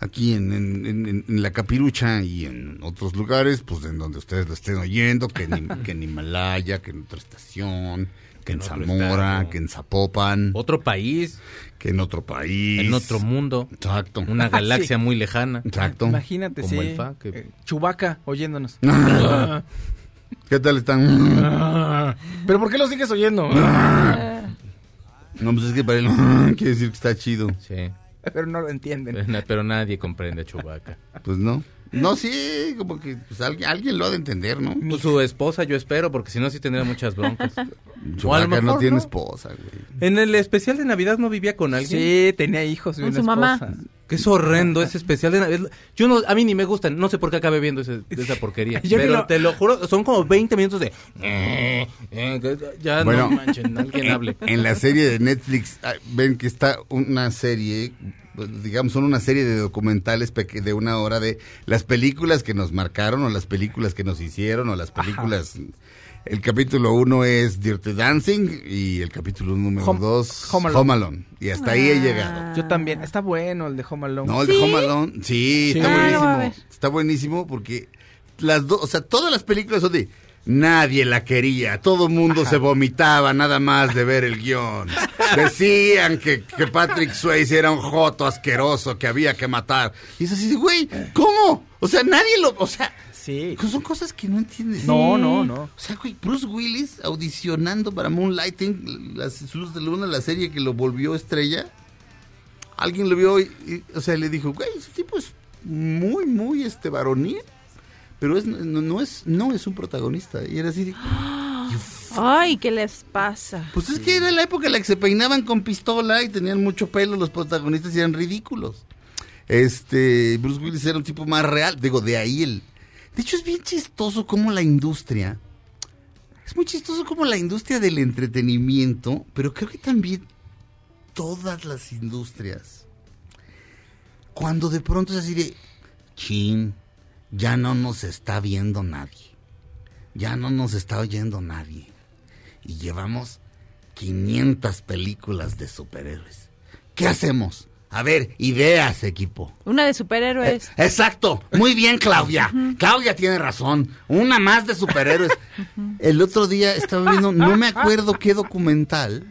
aquí en, en- en- en la Capirucha y en otros lugares, pues en donde ustedes lo estén oyendo, que en, que en Himalaya, que en otra estación, que en Zamora, estado. que en Zapopan, Otro país, que en otro país. en otro mundo, Exacto. una galaxia muy lejana. Exacto. Imagínate, Como sí. el fa, que- eh, Chubaca oyéndonos. ¿Qué tal están? ¿Pero por qué lo sigues oyendo? No, pues es que para él quiere decir que está chido. Sí, Pero no lo entienden. pero, pero nadie comprende a Chewbacca. Pues no. No, sí, como que pues, alguien, alguien lo ha de entender, ¿no? Pues su esposa yo espero, porque si no sí tendría muchas broncas. O a lo Chewbacca no tiene no. esposa, güey. En el especial de Navidad no vivía con alguien. Sí, tenía hijos y Con una su mamá. Que es horrendo ese especial de Navidad. Yo no, a mí ni me gustan, no sé por qué acabé viendo ese- esa porquería. Yo pero te lo juro, son como 20 minutos de... eh, eh, ya Bueno. no manchen, alguien hable. En la serie de Netflix, ah, ven que está una serie, pues, digamos, son una serie de documentales de una hora de las películas que nos marcaron o las películas que nos hicieron o las películas... El capítulo uno es Dirty Dancing y el capítulo número Home- dos Home Home Alone. Y hasta ahí he llegado. Yo también. Está bueno el de Home Alone. No, el de. Home Alone, sí, Sí. está Ah, buenísimo. Está buenísimo porque las dos, o sea, todas las películas son de nadie la quería, todo el mundo se vomitaba nada más de ver el guion. Decían que, que Patrick Swayze era un joto asqueroso que había que matar. Y es así, de, güey, ¿cómo? O sea, nadie lo, o sea, Sí. son cosas que no entiendes. No, no, no. O sea, güey, Bruce Willis audicionando para Moonlighting, las Luz de Luna, la serie que lo volvió estrella. Alguien lo vio y, y, o sea, le dijo, güey, ese tipo es muy, muy, este, varonil. Pero es, no, no es, no es un protagonista. Y era así de, Ay, ¿qué les pasa? pues es que era la época en la que se peinaban con pistola y tenían mucho pelo los protagonistas y eran ridículos. Este, Bruce Willis era un tipo más real. Digo, de ahí el... De hecho, es bien chistoso como la industria... Es muy chistoso como la industria del entretenimiento, pero creo que también todas las industrias. Cuando de pronto es así de... Chin, ya no nos está viendo nadie. Ya no nos está oyendo nadie y llevamos 500 películas de superhéroes. ¿Qué hacemos? A ver, ideas, equipo. Una de superhéroes. Eh, exacto, muy bien, Claudia. Claudia tiene razón. Una más de superhéroes. El otro día estaba viendo, no me acuerdo qué documental,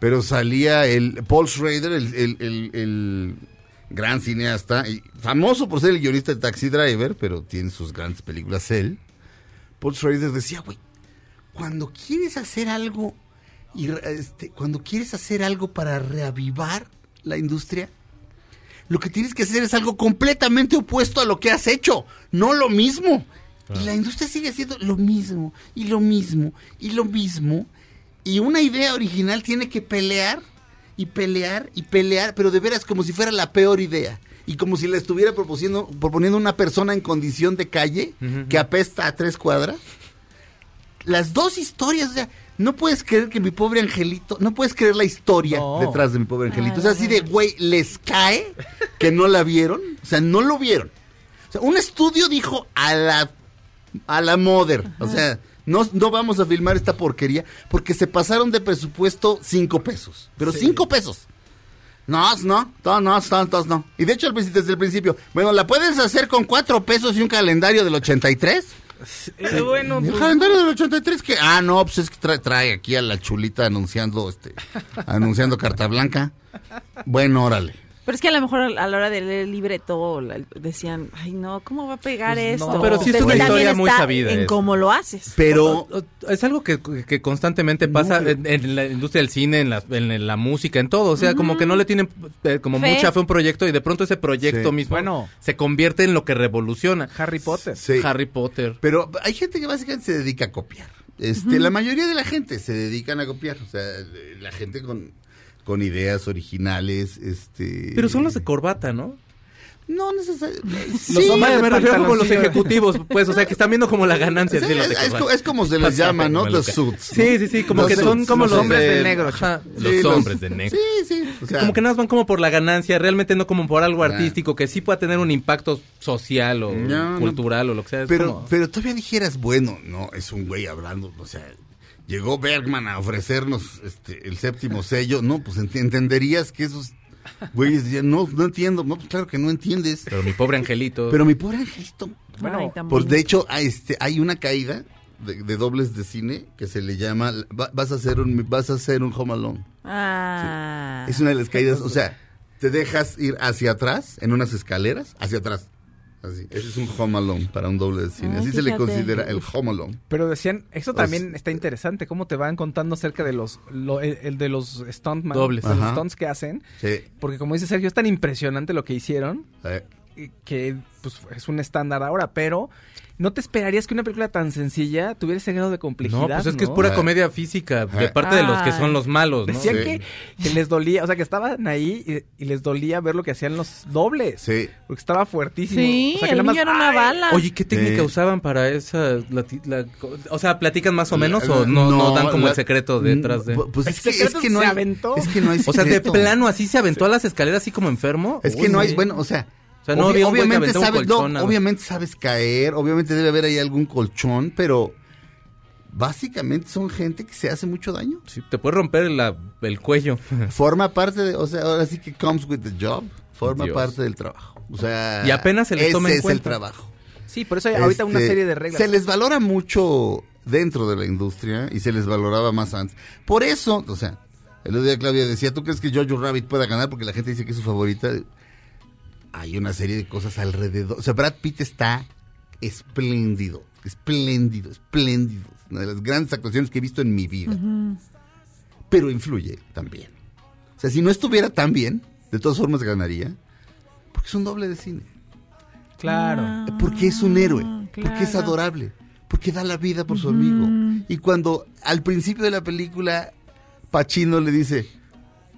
pero salía el Paul Schrader, el, el- el- el gran cineasta, y famoso por ser el guionista de Taxi Driver, pero tiene sus grandes películas él. Paul Schrader decía, güey, cuando quieres hacer algo y este, cuando quieres hacer algo para reavivar la industria, lo que tienes que hacer es algo completamente opuesto a lo que has hecho, no lo mismo. Y la industria sigue haciendo lo mismo, y lo mismo, y lo mismo. Y una idea original tiene que pelear, y pelear, y pelear, pero de veras como si fuera la peor idea. Y como si la estuviera proponiendo, proponiendo una persona en condición de calle, que apesta a tres cuadras. Las dos historias, o sea, no puedes creer que mi pobre angelito, no puedes creer la historia No. detrás de mi pobre angelito. O sea, así de, güey, les cae que no la vieron. O sea, no lo vieron. O sea, un estudio dijo a la, a la mother. O sea, no, no vamos a filmar esta porquería porque se pasaron de presupuesto cinco pesos. Pero cinco pesos. No, no, no, no, no, no, no. Y de hecho, al principio- desde el principio, bueno, ¿la puedes hacer con cuatro pesos y un calendario del 83? Eh, bueno, ¿El pues, calendario del 83 que Ah, no, pues es que trae, trae aquí a la chulita anunciando este anunciando carta blanca. Bueno, órale. Pero es que a lo mejor a la hora de leer el libreto decían, ay no, ¿cómo va a pegar Pues no. esto? Pero sí es una historia muy sabida En eso. cómo lo haces. Pero Es algo que, que constantemente pasa en, en la industria del cine, en la, en la música, en todo. O sea, como que no le tienen eh, como Fe. mucha fe a un proyecto y de pronto ese proyecto Sí. mismo Bueno. se convierte en lo que revoluciona. Harry Potter. sí. Harry Potter. Pero hay gente que básicamente se dedica a copiar. Este, La mayoría de la gente se dedican a copiar. O sea, la gente con, con ideas originales. Este, Pero son los de corbata, ¿no? No necesariamente. Los Sí, hombres Vaya, me refiero como los ejecutivos, pues, o sea, que están viendo como la ganancia. Sí, los es, como se les llama, ¿no? Maluca. suits. Sí, sí, sí, como Los que son como los los, hombres de de negro. Ajá, Sí, los hombres de negro. Sí, sí. O sea, Como que nada más van como por la ganancia, realmente no como por algo artístico que sí pueda tener un impacto social o No, cultural o lo que sea. Pero, como- pero todavía dijeras, bueno, no, es un güey hablando, o sea, llegó Bergman a ofrecernos este, el séptimo sello, no, pues ent- entenderías que esos Güeyes decían, no, no entiendo. No, pues claro que no entiendes. Pero mi pobre angelito. Pero mi pobre angelito. Bueno, Ay, Pues de hecho, hay, este, hay una caída de, de dobles de cine que se le llama, va- vas a hacer un, vas a hacer un home alone. Ah. Es una de las caídas, o sea, te dejas ir hacia atrás, en unas escaleras, hacia atrás. Así, ese es un home alone para un doble de cine. Ay, Así se le considera el home alone. Pero decían, eso Pues- también está interesante, cómo te van contando acerca de los, lo- el, el de los stuntman, Dobles. de los Ajá. stunts que hacen, Sí. porque como dice Sergio, es tan impresionante lo que hicieron, que pues, es un estándar ahora, pero no te esperarías que una película tan sencilla tuviera ese grado de complejidad. No, pues es que es pura Ah. comedia física, de Ah. parte de los que son los malos, ¿no? Decían Sí. que, que les dolía, o sea, que estaban ahí y, y les dolía ver lo que hacían los dobles. sí. Porque estaba fuertísimo. Sí, o sea, que el nada más, niño era una ¡ay! bala. Oye, ¿qué técnica Sí. usaban para esa? la o sea, ¿platican más o menos La- o no, no dan como la- el secreto detrás de...? Pu- Pues es que, es secreto que no se hay, aventó. es que no hay O sea, de plano así se aventó a las escaleras así como enfermo. Es que Uy, no hay, bueno, o sea, sea, no obvi- había un güey que obviamente un sabes, no, obviamente sabes caer, obviamente debe haber ahí algún colchón, pero básicamente son gente que se hace mucho daño. Sí, te puede romper la- el cuello. Forma parte de, o sea, ahora sí que comes with the job, forma Dios. parte del trabajo. O sea, Y apenas se les ese toma en es el trabajo. Sí, por eso hay ahorita una Este, serie de reglas. Se les valora mucho dentro de la industria y se les valoraba más antes. Por eso, o sea, el otro día Claudia decía, ¿tú crees que Jojo Rabbit pueda ganar? Porque la gente dice que es su favorita. Hay una serie de cosas alrededor. O sea, Brad Pitt está espléndido, espléndido, espléndido. Una de las grandes actuaciones que he visto en mi vida. Pero influye también. O sea, si no estuviera tan bien, de todas formas ganaría. Porque es un doble de cine. Claro. Porque es un héroe, porque es claro. adorable, porque da la vida por su amigo. Y cuando al principio de la película Pacino le dice,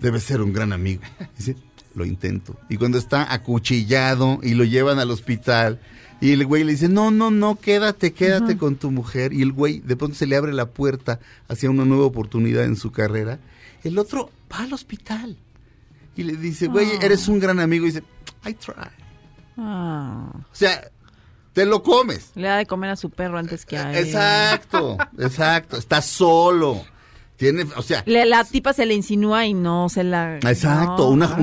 debe ser un gran amigo, dice, lo intento. Y cuando está acuchillado y lo llevan al hospital y el güey le dice, no, no, no, quédate, quédate con tu mujer. Y el güey de pronto se le abre la puerta hacia una nueva oportunidad en su carrera. El otro va al hospital y le dice, güey, eres un gran amigo. Y dice, I try. Ah. O sea, te lo comes. Le da de comer a su perro antes que a él. Exacto, exacto. Está solo. Tiene, o sea, Le- la tipa se le insinúa y no se la. exacto, no. una,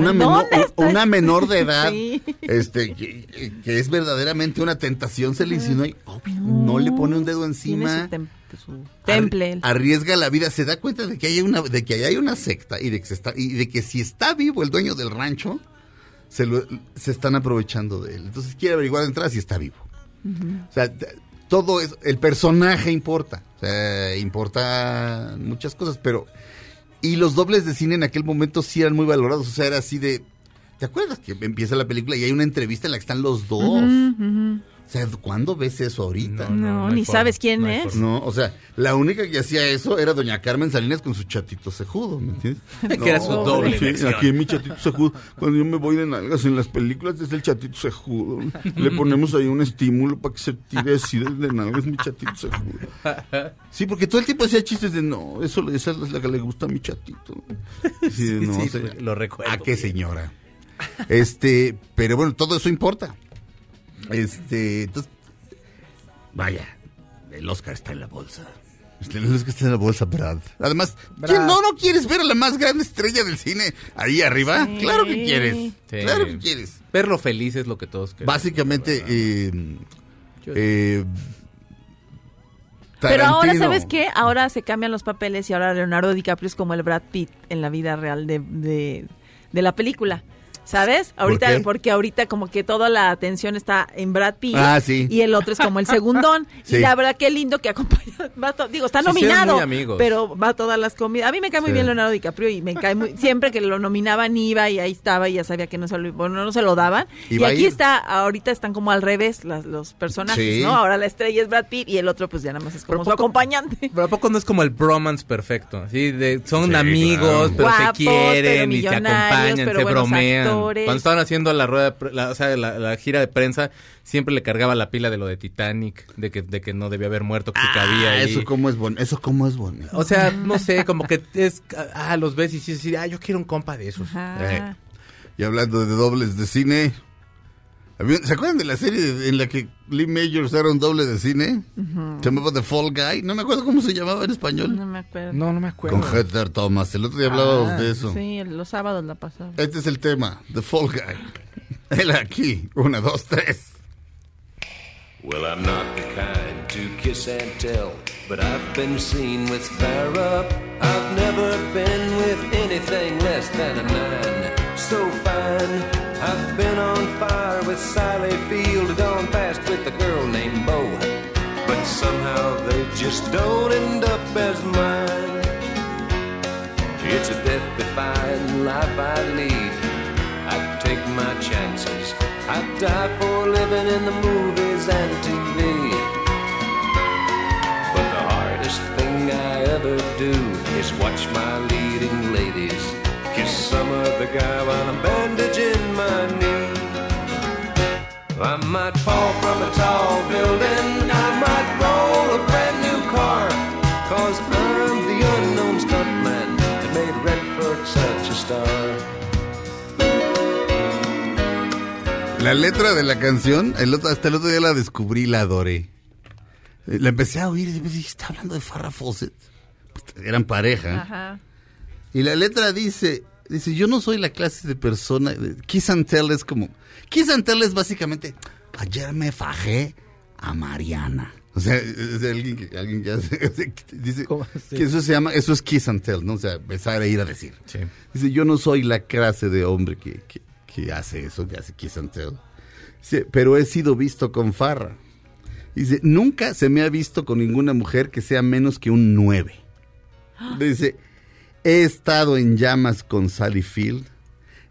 una, menor, de edad, Sí. este, que, que es verdaderamente una tentación, se le insinúa y obvio, no, le pone un dedo encima. su, tem- su temple. arriesga la vida, se da cuenta de que hay una, de que hay una secta y de que se está, y de que si está vivo el dueño del rancho, se lo, se están aprovechando de él. Entonces quiere averiguar de entrada si está vivo. O sea, todo es, el personaje importa. O sea, importa muchas cosas, pero y los dobles de cine en aquel momento sí eran muy valorados, o sea, era así de ¿Te acuerdas que empieza la película y hay una entrevista en la que están los dos? O sea, ¿cuándo ves eso ahorita? No, ni forma, sabes quién no es. No, o sea, la única que hacía eso era doña Carmen Salinas con su chatito cejudo, ¿me entiendes? Que era su doble Sí, aquí mi chatito cejudo. Cuando yo me voy de nalgas en las películas es el chatito cejudo. Le ponemos ahí un estímulo para que se tire así de, de nalgas mi chatito cejudo. Sí, porque todo el tiempo hacía chistes de no, eso esa es la que le gusta a mi chatito. Sí, sí, o sea, lo recuerdo. ¿A qué señora? Este, pero bueno, todo eso importa. Este, entonces, vaya, el Oscar está en la bolsa. El Oscar está en la bolsa, Brad. Además, ¿quién Brad. no, no quieres ver a la más grande estrella del cine ahí arriba? Sí. Claro que quieres. Sí. Claro que quieres. Verlo feliz es lo que todos queremos. Básicamente, eh, eh, Pero ahora. ¿sabes qué? Ahora se cambian los papeles y ahora Leonardo DiCaprio es como el Brad Pitt en la vida real de, de, de la película. ¿Sabes? Ahorita, qué? porque ahorita como que toda la atención está en Brad Pitt Ah, sí. y el otro es como el segundón. Sí. Y la verdad, qué lindo que acompaña. va to- digo, está Sí, sí, nominado, muy amigos. pero va a todas las comidas. A mí me cae muy Sí. bien Leonardo DiCaprio y me cae muy. Siempre que lo nominaban iba y ahí estaba y ya sabía que no se lo, bueno, no se lo daban. Y aquí está, ahorita están como al revés las, los personajes, Sí. ¿no? Ahora la estrella es Brad Pitt y el otro pues ya nada más es como Pero su poco- acompañante. Pero ¿a poco no es como el bromance perfecto? ¿sí? De, son Sí, amigos, claro. pero Guapos, se quieren pero y se millonarios, acompañan, pero se buenos bromean. Actores. Cuando estaban haciendo la rueda, de pre- la, o sea, la, la gira de prensa, siempre le cargaba la pila de lo de Titanic, de que, de que no debía haber muerto, que se cabía Ah, ahí. eso cómo es bonito. Eso cómo es bonito. O sea, no sé, como que es, ah, los ves y sí, sí, ah, yo quiero un compa de esos. Ajá. Eh, Y hablando de dobles de cine, ¿Se acuerdan de la serie en la que Lee Majors era un doble de cine? Se llamaba The Fall Guy. No me acuerdo cómo se llamaba en español. No me acuerdo. No, no me acuerdo. Con Heather Thomas. El otro día hablábamos Ah, de eso. Sí, los sábados la pasaba. Este es el tema, The Fall Guy. Él aquí. Una, dos, tres. Well, I'm not the kind to kiss and tell, but I've been seen with Farrah. I've never been with anything less than a nine. So fine, with Sally Field, gone past with a girl named Bo. But somehow they just don't end up as mine. It's a death-defying life I lead. I take my chances. I die for living in the movies and TV. But the hardest thing I ever do is watch my leading ladies kiss some other guy while I'm bandaging my knee. I might fall from a tall building. I might roll a brand new car. Cause I'm the unknown stuntman that made Redford such a star. La letra de la canción, el otro, hasta el otro día la descubrí, la adoré. La empecé a oír y dije, está hablando de Farrah Fawcett. Pues, Eran pareja. Ajá. Y la letra dice, dice, yo no soy la clase de persona, Kiss and Tell es como, Kiss and Tell es básicamente, ayer me fajé a Mariana. O sea, es alguien que, alguien que hace, dice que eso se llama, eso es Kiss and Tell, ¿no? O sea, besar e ir a decir. Sí. Dice, yo no soy la clase de hombre que, que, que hace eso, que hace Kiss and Tell. Dice, pero he sido visto con farra. Dice, nunca se me ha visto con ninguna mujer que sea menos que un 9. Dice, he estado en llamas con Sally Field.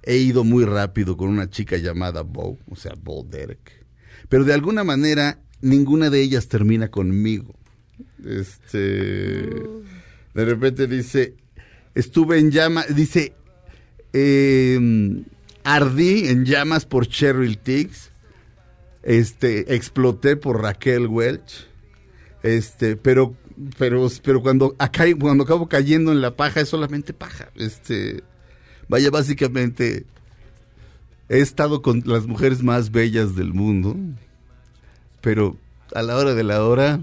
He ido muy rápido con una chica llamada Bo, o sea, Bo Derek. Pero de alguna manera, ninguna de ellas termina conmigo. Este. De repente dice, estuve en llamas, dice, eh, ardí en llamas por Cheryl Tiggs. Este, exploté por Raquel Welch. Este, pero, pero, pero cuando, acá, cuando acabo cayendo en la paja es solamente paja. Este, vaya, básicamente, he estado con las mujeres más bellas del mundo, pero a la hora de la hora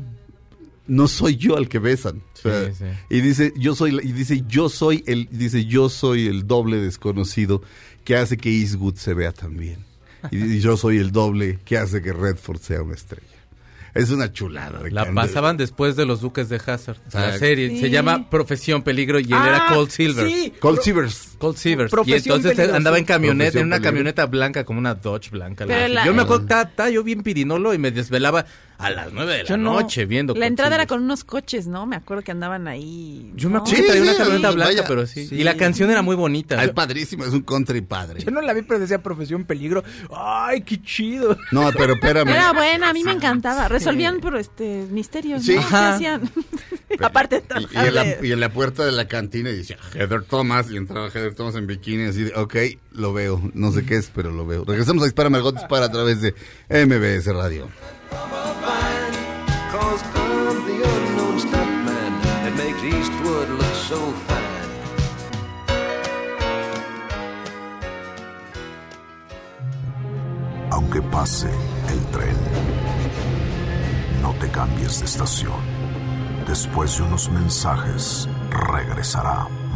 no soy yo al que besan. O sea, Sí, sí. Y dice, yo soy, y dice, yo soy el, dice, yo soy el doble desconocido que hace que Eastwood se vea tan bien. Y dice, yo soy el doble que hace que Redford sea una estrella. Es una chulada. de La pasaban después de los Duques de Hazard. La serie Sí. se llama Profesión Peligro y él era Ah, Cold Silver. Sí. Cold Silvers. Cold Silver. Y entonces andaba en camioneta, Profesión en una Peligro. camioneta blanca, como una Dodge blanca. Pero la- la- yo me acuerdo que estaba, estaba yo bien pirinolo y me desvelaba a las nueve de la Yo no. noche viendo. La Cold entrada era con unos coches, ¿no? Me acuerdo que andaban ahí. Yo me ¿no? acuerdo Sí, que traía sí, una camioneta sí, blanca, vaya. pero sí. Sí. Y la canción era muy bonita. Ah, es padrísimo, es un country padre. Yo no la vi, pero decía profesión peligro. ¡Ay, qué chido! No, pero espérame. Era buena, a mí me encantaba. Resolvían por este misterios. Sí. ¿no? ¿Qué Ajá. hacían? Aparte de Y, y en la, y en la puerta de la cantina decía Heather Thomas y entraba Heather Thomas en bikini así de, ok, lo veo, no sé qué es, pero lo veo. Regresamos a Dispara Margot Dispara a través de MBS Radio. Aunque pase el tren, no te cambies de estación. Después de unos mensajes, regresará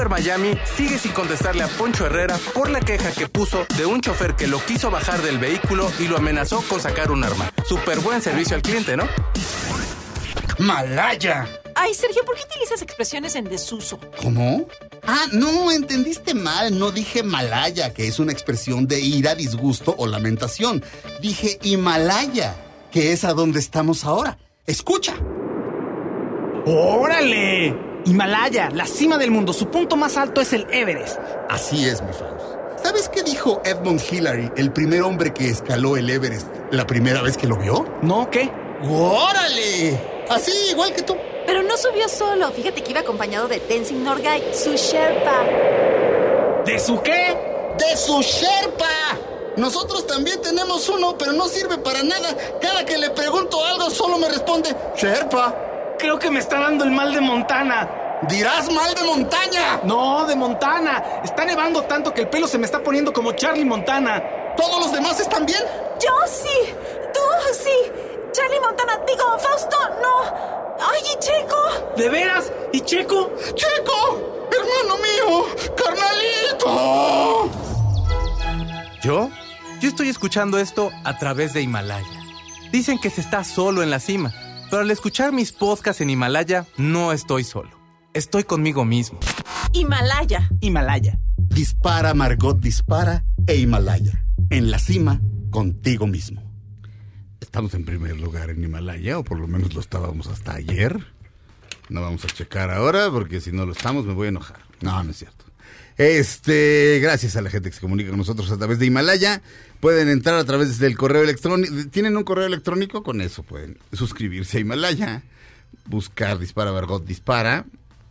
Uber Miami sigue sin contestarle a Poncho Herrera por la queja que puso de un chofer que lo quiso bajar del vehículo y lo amenazó con sacar un arma. Súper buen servicio al cliente, ¿no? ¡Malaya! Ay, Sergio, ¿por qué utilizas expresiones en desuso? ¿Cómo? Ah, no, entendiste mal. No dije Malaya, que es una expresión de ira, disgusto o lamentación. Dije Himalaya, que es a donde estamos ahora. Escucha. ¡Órale! Himalaya, la cima del mundo. Su punto más alto es el Everest. Así es, mi Faust. ¿Sabes qué dijo Edmund Hillary, el primer hombre que escaló el Everest, la primera vez que lo vio? ¿No qué? ¡Órale! Así, igual que tú. Pero no subió solo. Fíjate que iba acompañado de Tenzin Norgay, su Sherpa. ¿De su qué? ¡De su Sherpa! Nosotros también tenemos uno, pero no sirve para nada. Cada que le pregunto algo, solo me responde Sherpa. Creo que me está dando el mal de Montana. Dirás mal de montaña. No, de Montana. Está nevando tanto que el pelo se me está poniendo como Charlie Montana. ¿Todos los demás están bien? Yo sí. Tú sí. Charlie Montana, digo, Fausto, no. Ay, ¿y Checo. ¿De veras? ¿Y Checo? ¡Checo! ¡Hermano mío! ¡Carnalito! ¿Yo? Yo estoy escuchando esto a través de Himalaya. Dicen que se está solo en la cima, pero al escuchar mis podcasts en Himalaya, no estoy solo. Estoy conmigo mismo. Himalaya. Himalaya. Dispara, Margot, dispara e Himalaya. En la cima, contigo mismo. Estamos en primer lugar en Himalaya, o por lo menos lo estábamos hasta ayer. No vamos a checar ahora, porque si no lo estamos me voy a enojar. No, no es cierto. Este, gracias a la gente que se comunica con nosotros a través de Himalaya. Pueden entrar a través del correo electrónico. ¿Tienen un correo electrónico? Con eso pueden suscribirse a Himalaya. Buscar Dispara Margot Dispara.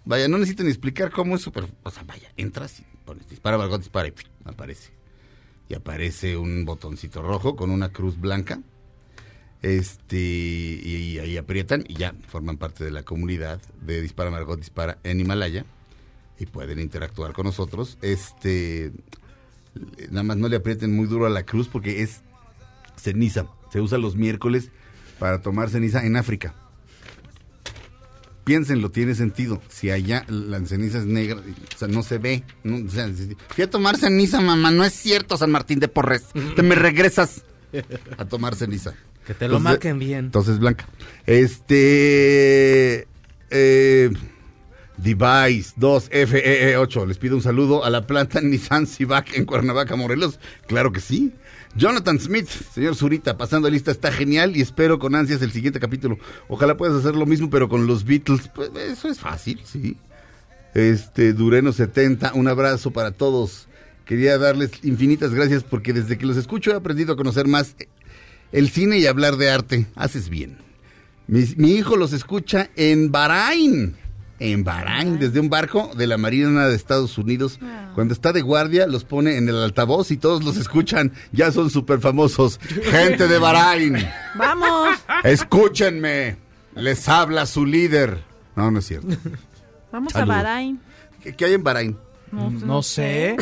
Vaya, no necesitan explicar cómo es súper. O sea, vaya, entras y pones Dispara Margot Dispara y aparece. Y aparece un botoncito rojo con una cruz blanca. Este, y ahí aprietan y ya forman parte de la comunidad de Dispara Margot Dispara en Himalaya y pueden interactuar con nosotros. Este, nada más no le aprieten muy duro a la cruz porque es ceniza. Se usa los miércoles para tomar ceniza en África. Piénsenlo, tiene sentido. Si allá la ceniza es negra, o sea, no se ve. no, o sea, fui a tomar ceniza, mamá. No es cierto, San Martín de Porres. Te me regresas a tomar ceniza. Que te lo Entonces- marquen bien. Entonces, Blanca. Este. Eh, Device 2FEE8. Les pido un saludo a la planta Nissan Civac en Cuernavaca, Morelos. Claro que sí. Jonathan Smith, señor Zurita, pasando lista, está genial y espero con ansias el siguiente capítulo. Ojalá puedas hacer lo mismo, pero con los Beatles. Pues eso es fácil, sí. Este, Dureno 70, un abrazo para todos. Quería darles infinitas gracias porque desde que los escucho he aprendido a conocer más el cine y hablar de arte. Haces bien. Mi, mi hijo los escucha en Bahrein. En Bahrein, desde un barco de la Marina de Estados Unidos. Cuando está de guardia, los pone en el altavoz y todos los escuchan. Ya son súper famosos. Gente de Bahrein, Vamos. escúchenme. Les habla su líder. No, no es cierto. Vamos a. Bahrein. ¿Qué, qué hay en Bahrein? No, pues, No sé,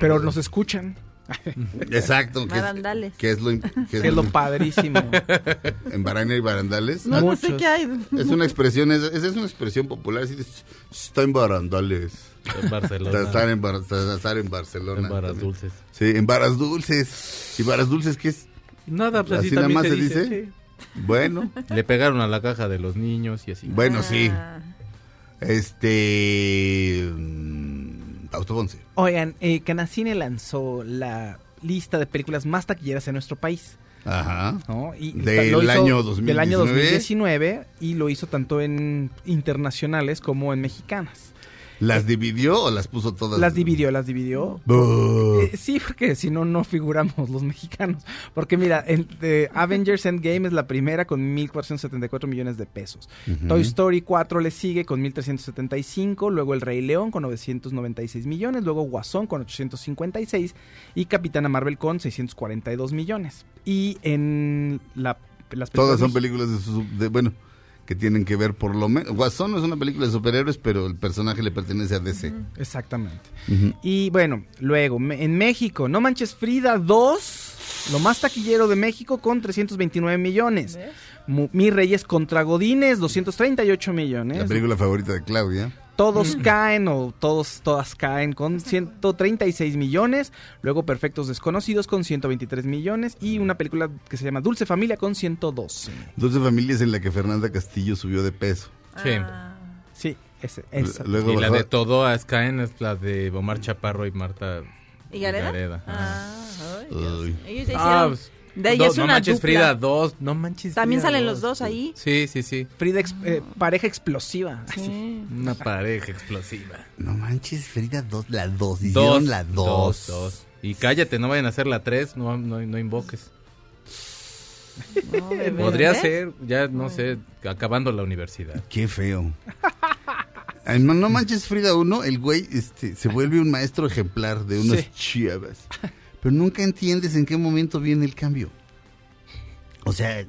pero nos escuchan. Exacto. ¿qué es- Barandales. ¿Qué es lo, qué Es lo padrísimo. ¿En Bahrein hay barandales? No, no sé qué hay. Es una expresión, es, es una expresión popular. así de, está en barandales. En Barcelona. Estar en, Bar- estar en Barcelona. En Varas también. Dulces. Sí, en Varas Dulces. ¿Y Varas Dulces qué es? Nada, pues así, ¿Así nada más se se dice. dice? Bueno. Le pegaron a la caja de los niños y así. bueno, sí. Ah. Este. Fausto Ponce. Oigan, eh, Canacine lanzó la lista de películas más taquilleras en nuestro país. Ajá. ¿no? Y Del hizo año Del año 2019. 2019 y lo hizo tanto en internacionales como en mexicanas. ¿Las dividió o las puso todas? Las dividió, las dividió. Eh, sí, porque si no, no figuramos los mexicanos. Porque mira, el de Avengers Endgame es la primera con 1.474 millones de pesos. Toy Story 4 le sigue con 1.375, luego El Rey León con 996 millones, luego Guasón con 856 y Capitana Marvel con 642 millones. Y en la, las Todas son películas películas de, su- de- bueno, que tienen que ver por lo menos. Guasón no es una película de superhéroes, pero el personaje le pertenece a DC. Exactamente. Y bueno, luego, en México, No Manches Frida 2, lo más taquillero de México con 329 millones. Mi Reyes contra Godines, 238 millones. La película favorita de Claudia. Todos caen o todos, todas caen con 136 millones. Luego Perfectos Desconocidos con 123 millones. Y una película que se llama Dulce Familia con 112. Doce familias en la que Fernanda Castillo subió de peso. Sí. Sí, ese, esa. Luego Y la de todo a Caen es la de Omar Chaparro y Marta ¿Y Gareda? Gareda. Ah, ay, Dios. Uy. Ellos ya Ah, hicieron- pues, de ahí do- es no una manches dupla. Frida 2, no manches También Frida salen los 2. dos ahí. Sí, sí, sí. Frida, ex- eh, pareja explosiva. Sí. Una pareja explosiva. No manches, Frida 2, la 2. Dos, Hicieron la 2. dos, dos. Y cállate, no vayan a hacer la 3, no, no, no invoques. Podría ser, ya no sé, acabando la universidad. Qué feo. No, no manches Frida uno, el güey este, se vuelve un maestro ejemplar de unas Sí. chavas. Pero nunca entiendes en qué momento viene el cambio. O sea,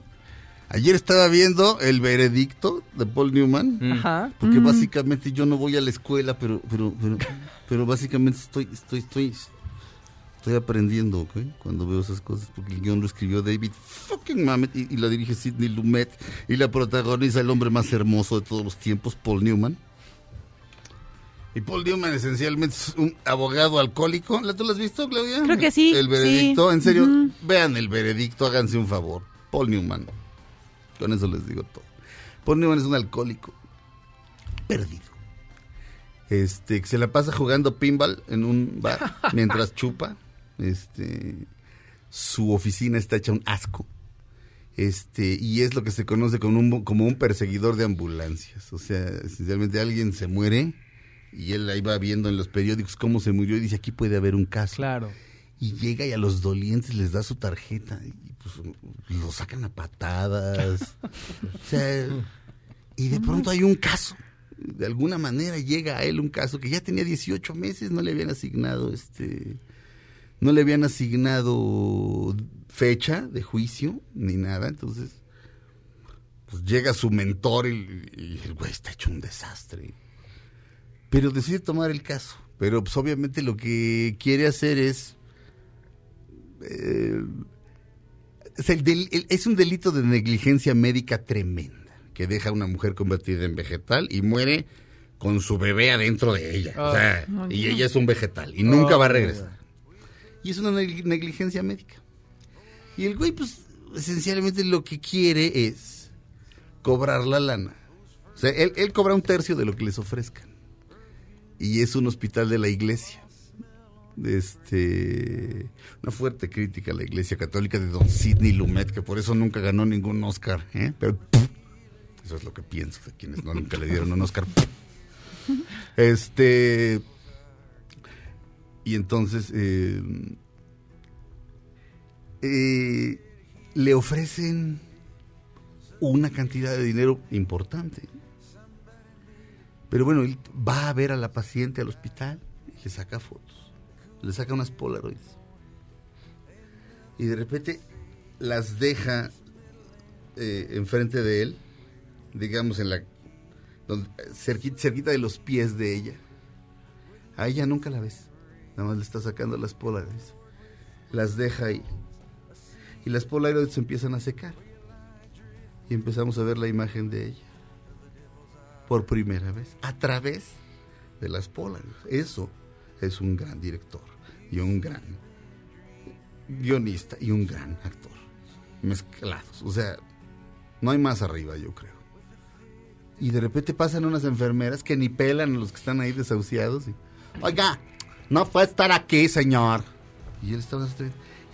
ayer estaba viendo el veredicto de Paul Newman. Ajá. Porque Mm. básicamente yo no voy a la escuela, pero, pero, pero, pero básicamente estoy, estoy, estoy, estoy aprendiendo, ¿ok? Cuando veo esas cosas, porque el guion lo escribió David fucking Mamet y, y la dirige Sidney Lumet y la protagoniza el hombre más hermoso de todos los tiempos, Paul Newman. Y Paul Newman esencialmente es un abogado alcohólico. ¿La tú lo has visto, Claudia? Creo que sí, El veredicto, sí. en serio, vean el veredicto, háganse un favor. Paul Newman. Con eso les digo todo. Paul Newman es un alcohólico perdido. Este, que se la pasa jugando pinball en un bar mientras chupa. Este, su oficina está hecha un asco. Este, y es lo que se conoce como un, como un perseguidor de ambulancias. O sea, esencialmente alguien se muere y él ahí va viendo en los periódicos cómo se murió y dice, aquí puede haber un caso. Claro. Y llega y a los dolientes les da su tarjeta y pues lo sacan a patadas. o sea, y de pronto hay un caso. De alguna manera llega a él un caso que ya tenía 18 meses, no le habían asignado este no le habían asignado fecha de juicio ni nada, entonces pues llega su mentor y, y el güey está hecho un desastre. Pero decide tomar el caso. Pero pues obviamente lo que quiere hacer es eh, es, el del- el- es un delito de negligencia médica tremenda que deja a una mujer convertida en vegetal y muere con su bebé adentro de ella. O sea, Oh, y ella es un vegetal y nunca va a Oh, regresar. Y es una neg- negligencia médica. Y el güey, pues, esencialmente lo que quiere es cobrar la lana. O sea, él, él cobra un tercio de lo que les ofrezcan. Y es un hospital de la iglesia. Este, una fuerte crítica a la iglesia católica de don Sidney Lumet, que por eso nunca ganó ningún Oscar. ¿eh? Pero eso es lo que pienso de quienes no, nunca le dieron un Oscar. Este, y entonces eh, eh, le ofrecen una cantidad de dinero importante. Pero bueno, él va a ver a la paciente al hospital y le saca fotos. Le saca unas Polaroids. Y de repente las deja eh, enfrente de él, digamos en la cerquita de los pies de ella. A ella nunca la ves. Nada más le está sacando las Polaroids. Las deja ahí. Y las Polaroids se empiezan a secar. Y empezamos a ver la imagen de ella. Por primera vez. A través de las Polaroids. Eso es un gran director. Y un gran guionista. Y un gran actor. Mezclados. O sea, no hay más arriba, yo creo. Y de repente pasan unas enfermeras que ni pelan a los que están ahí desahuciados. Y, Oiga, no puede estar aquí, señor. Y él estaba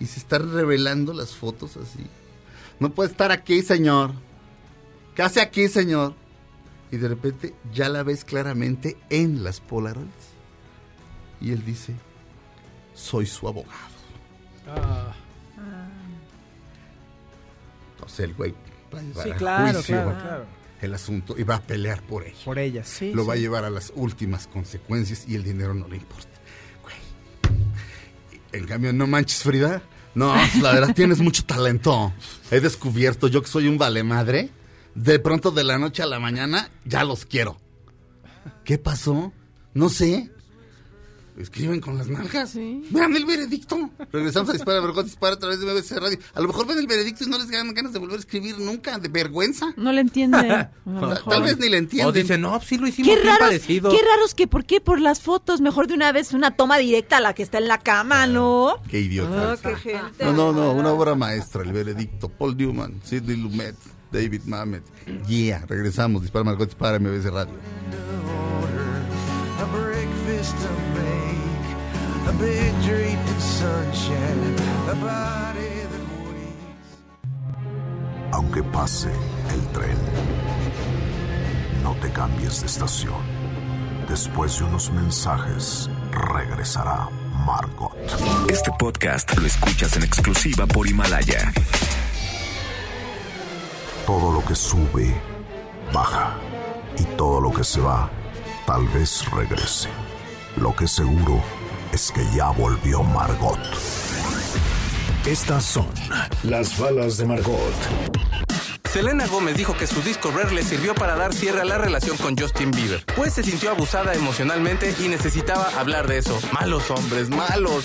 y se están revelando las fotos así. No puede estar aquí, señor. ¿Qué hace aquí, señor? Y de repente ya la ves claramente en las Polaroids. Y él dice, soy su abogado. Ah, Entonces el güey va a llevar Sí, a claro, juicio claro, claro. el asunto y va a pelear por ella. por ella, sí. lo va a llevar a las últimas consecuencias y el dinero no le importa. Güey. En cambio, no manches, Frida. No, la verdad tienes mucho talento. He descubierto yo que soy un vale madre. De pronto, de la noche a la mañana, ya los quiero. ¿Qué pasó? No sé. Escriben con las nalgas. Vean el veredicto. Regresamos a Dispara, Vergüenza, Dispara a través de BBC Radio. A lo mejor ven el veredicto y no les dan ganas de volver a escribir nunca, de vergüenza. No le entiende. Tal, vez ni le entienden. O dicen, no, sí lo hicimos Qué bien raros, parecido. qué raros que, ¿por qué? Por las fotos. Mejor de una vez una toma directa a la que está en la cama, ¿no? Qué idiota. Ah, qué gente. No, no, no, una obra maestra, el veredicto. Paul Newman, Sidney Lumet, David Mamet. Yeah, regresamos. Dispara Margot, dispara MBC Radio. Aunque pase el tren, no te cambies de estación. Después de unos mensajes, regresará Margot. Este podcast lo escuchas en exclusiva por Himalaya. Todo lo que sube, baja. Y todo lo que se va, tal vez regrese. Lo que seguro es que ya volvió Margot. Estas son las balas de Margot. Selena Gómez dijo que su disco Rare le sirvió para dar cierre a la relación con Justin Bieber, pues se sintió abusada emocionalmente y necesitaba hablar de eso. Malos hombres, malos.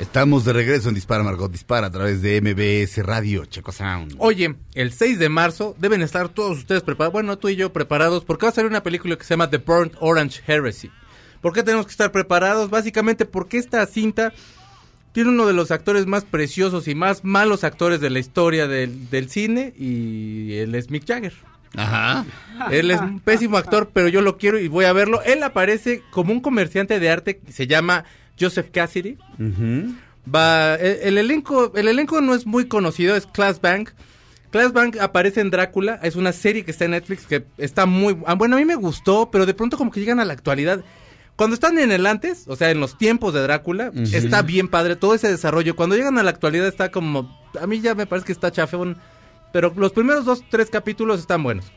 Estamos de regreso en Dispara Margot Dispara a través de MBS Radio Checo Sound. Oye, el 6 de marzo deben estar todos ustedes preparados, bueno, tú y yo preparados, porque va a salir una película que se llama The Burnt Orange Heresy. ¿Por qué tenemos que estar preparados? Básicamente porque esta cinta tiene uno de los actores más preciosos y más malos actores de la historia del, del cine y él es Mick Jagger. Ajá. Él es un pésimo actor, pero yo lo quiero y voy a verlo. Él aparece como un comerciante de arte que se llama Joseph Cassidy. Va, el, el elenco, el elenco no es muy conocido, es Class Bank. Class Bank aparece en Drácula, es una serie que está en Netflix que está muy... ah, Bueno, a mí me gustó, pero de pronto como que llegan a la actualidad. Cuando están en el antes, o sea, en los tiempos de Drácula, está bien padre todo ese desarrollo. Cuando llegan a la actualidad está como... A mí ya me parece que está chafeón, pero los primeros dos, tres capítulos están buenos.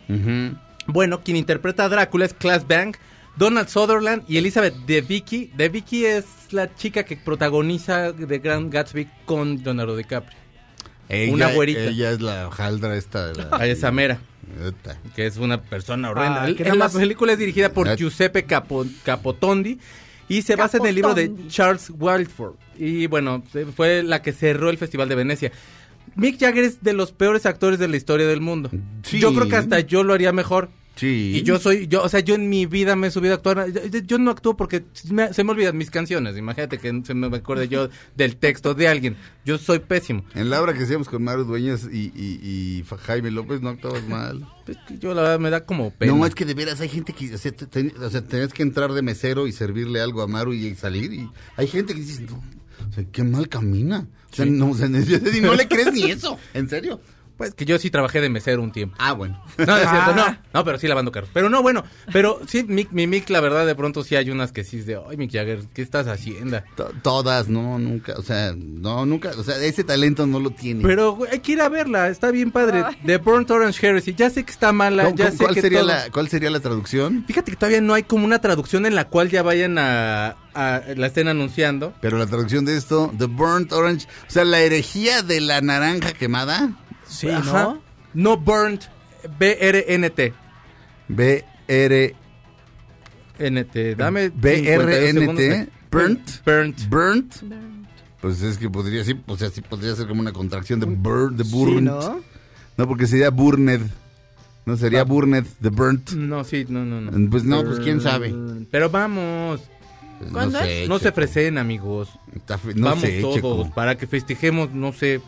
Bueno, quien interpreta a Drácula es Class Bank, Donald Sutherland y Elizabeth De Vicky. De Vicky es la chica que protagoniza The Grand Gatsby con Leonardo DiCaprio. Ella, Una güerita. Ella es la hojaldra esta de la... Esa mera. Que es una persona horrenda. Ah, la más- película es dirigida por. Giuseppe Capo- Capotondi y se basa en el libro de. Charles Wildford. Y bueno, fue la que cerró el Festival de Venecia. Mick Jagger es de los peores actores de la historia del mundo. Sí. Yo creo que hasta yo lo haría mejor. Sí. Y yo soy, yo, o sea, yo en mi vida me he subido a actuar. Yo, yo no actúo porque me- se me olvidan mis canciones. Imagínate que se me acuerde yo del texto de alguien. Yo soy pésimo. En la obra que hacíamos con Mario Dueñas y, y, y Jaime López no actuabas mal. Es que yo la verdad me da como pena. No, es que de veras hay gente que, o sea, te- te- o sea, tenés que entrar de mesero y servirle algo a Maru y, salir. Y hay gente que dice, no, o sea, qué mal camina. O sea, no, o sea, no le crees ni eso. ¿En serio? Pues que yo sí trabajé de mesero un tiempo. Ah, bueno. No, no es cierto, Ah. no. No, pero sí lavando carros. Pero no, bueno. Pero sí, Mick, mi Mick, la verdad, de pronto sí hay unas que sí es de, ay, Mick Jagger, ¿qué estás haciendo? To- Todas, no, nunca, o sea, no, nunca, o sea, ese talento no lo tiene. Pero güey, hay que ir a verla, está bien padre. The Burnt Orange Heresy. Ya sé que está mala, ¿Cómo- ya sé ¿cuál, que sería todo- la, ¿Cuál sería la traducción? Fíjate que todavía no hay como una traducción en la cual ya vayan a, a- la estén anunciando. Pero la traducción de esto, The Burnt Orange, o sea, la herejía de la naranja quemada, Sí, Ajá. ¿no? No Burnt, B-R-N-T. B-R, N-T, dame 52 B-R-N-T, burnt, Burnt. burnt, pues es que podría, sí, o sea, sí podría ser como una contracción de burnt, de burnt. Sí, ¿no? No, porque sería burned, no sería Ah. burned, the burnt. No, sí, no, no, no. Pues no, pues quién sabe. Pero vamos. Pues ¿Cuándo no sé, No se ofrecen, amigos. Está fe- no Vamos sé, todos Checo. para que festejemos, no sé,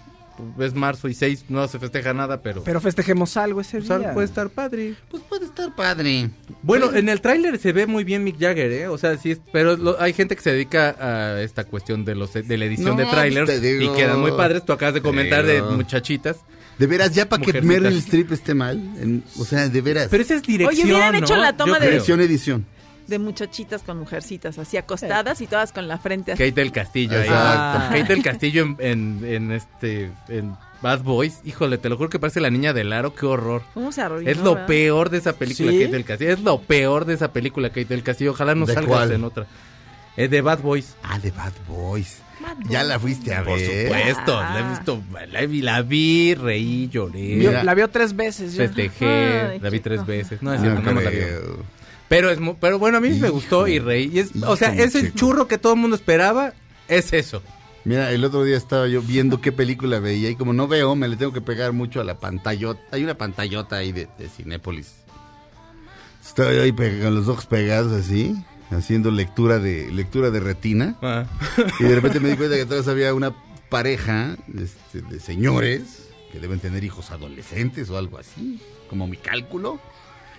es marzo y 6, no se festeja nada, pero, Pero festejemos algo ese pues, día. puede estar padre. Pues puede estar padre. Bueno, en el tráiler se ve muy bien Mick Jagger, ¿eh? O sea, sí, es, pero lo- hay gente que se dedica a esta cuestión de los de la edición No, de trailers pues te digo. y quedan muy padres. Tú acabas de comentar de muchachitas. De veras, ya para que. Meryl Streep esté mal, en- o sea, de veras. Pero esa es dirección, hubieran ¿no? hecho la toma Yo de- creo. Edición, edición. De muchachitas con mujercitas, así acostadas y todas con la frente así. Kate del Castillo ahí. Exacto. Kate del Castillo en, en, en este en Bad Boys. Híjole, te lo juro que parece la niña del aro, qué horror. ¿Cómo se arruinó? Es lo verdad? peor de esa película, ¿Sí? Kate del Castillo. Es lo peor de esa película, Kate del Castillo. Ojalá no ¿De salgas cuál? en otra. Es de Bad Boys. Ah, de Bad Boys. Bad Ya Boys. la fuiste a Por ver. supuesto, la he visto, la vi, la vi, reí, lloré, la vio tres veces. yo. festejé, Ay, la vi tres veces. No, es No cierto, nada más la vi. Pero es pero bueno, a mí me gustó y reí. Y es, o sea, ese churro que todo el mundo esperaba es eso. Mira, el otro día estaba yo viendo qué película veía y como no veo, me le tengo que pegar mucho a la pantallota. Hay una pantallota ahí de, de Cinépolis. Estoy ahí con los ojos pegados así, haciendo lectura de lectura de retina. Ah. Y de repente me di cuenta que atrás había una pareja este, de señores que deben tener hijos adolescentes o algo así, como mi cálculo.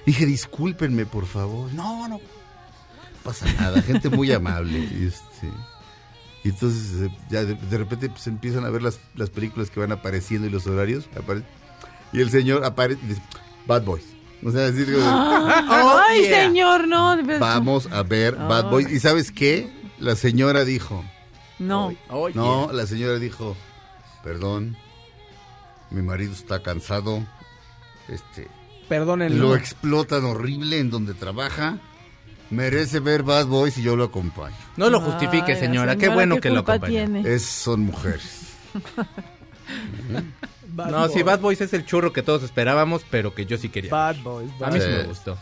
Dije, discúlpenme, por favor. No, no pasa nada, gente muy amable. y este, y entonces eh, ya de, de repente pues, empiezan a ver las, las películas que van apareciendo y los horarios. apare- y el señor aparece y dice, Bad Boys. O sea, decir, Ah, Ay, yeah. señor, no. vamos a ver Bad Ay. Boys. ¿Y sabes qué? La señora dijo, No. no, la señora dijo, perdón, mi marido está cansado, Este, Perdónenlo. lo explotan horrible en donde trabaja. Merece ver Bad Boys y yo lo acompaño. No lo justifique, Ay, señora. Qué bueno ¿qué que lo acompañe. tiene? Es, son mujeres. Bad No, sí, Boys. Bad Boys es el churro que todos esperábamos, pero que yo sí quería. Bad Boys. A mí sí Sí. me gustó.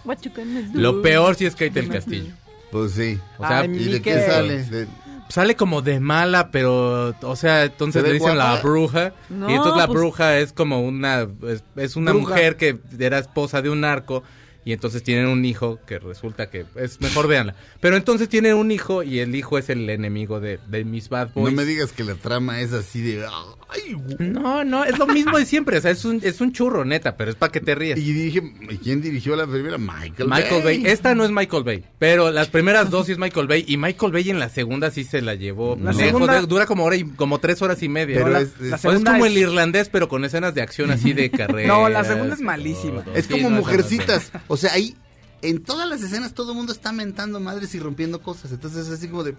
Lo peor sí es Kate del Castillo. Pues sí. O sea, Ay, ¿Y de qué sale? De- sale como de mala, pero, o sea, entonces ¿Se ve le dicen la bruja. No, y entonces la pues- bruja es como una, es, es una Bruja. mujer que era esposa de un narco. Y entonces tienen un hijo que resulta que es mejor véanla. Pero entonces tienen un hijo y el hijo es el enemigo de, de mis Bad No Boys. me digas que la trama es así de... Ay. No, no, es lo mismo de siempre. O sea, es un, es un churro, neta, pero es para que te rías. Y dije, ¿y quién dirigió la primera? Michael, Michael Bay. Bay. Esta no es Michael Bay, pero las primeras dos sí es Michael Bay y Michael Bay en la segunda sí se la llevó La lejos. segunda- de- dura como hora y como tres horas y media. Pero ¿no? es- La- es- o es como es- el irlandés, pero con escenas de acción así de carrera. No, la segunda es malísima. Es como mujercitas. O sea, ahí en todas las escenas todo el mundo está mentando madres y rompiendo cosas. Entonces es así como de...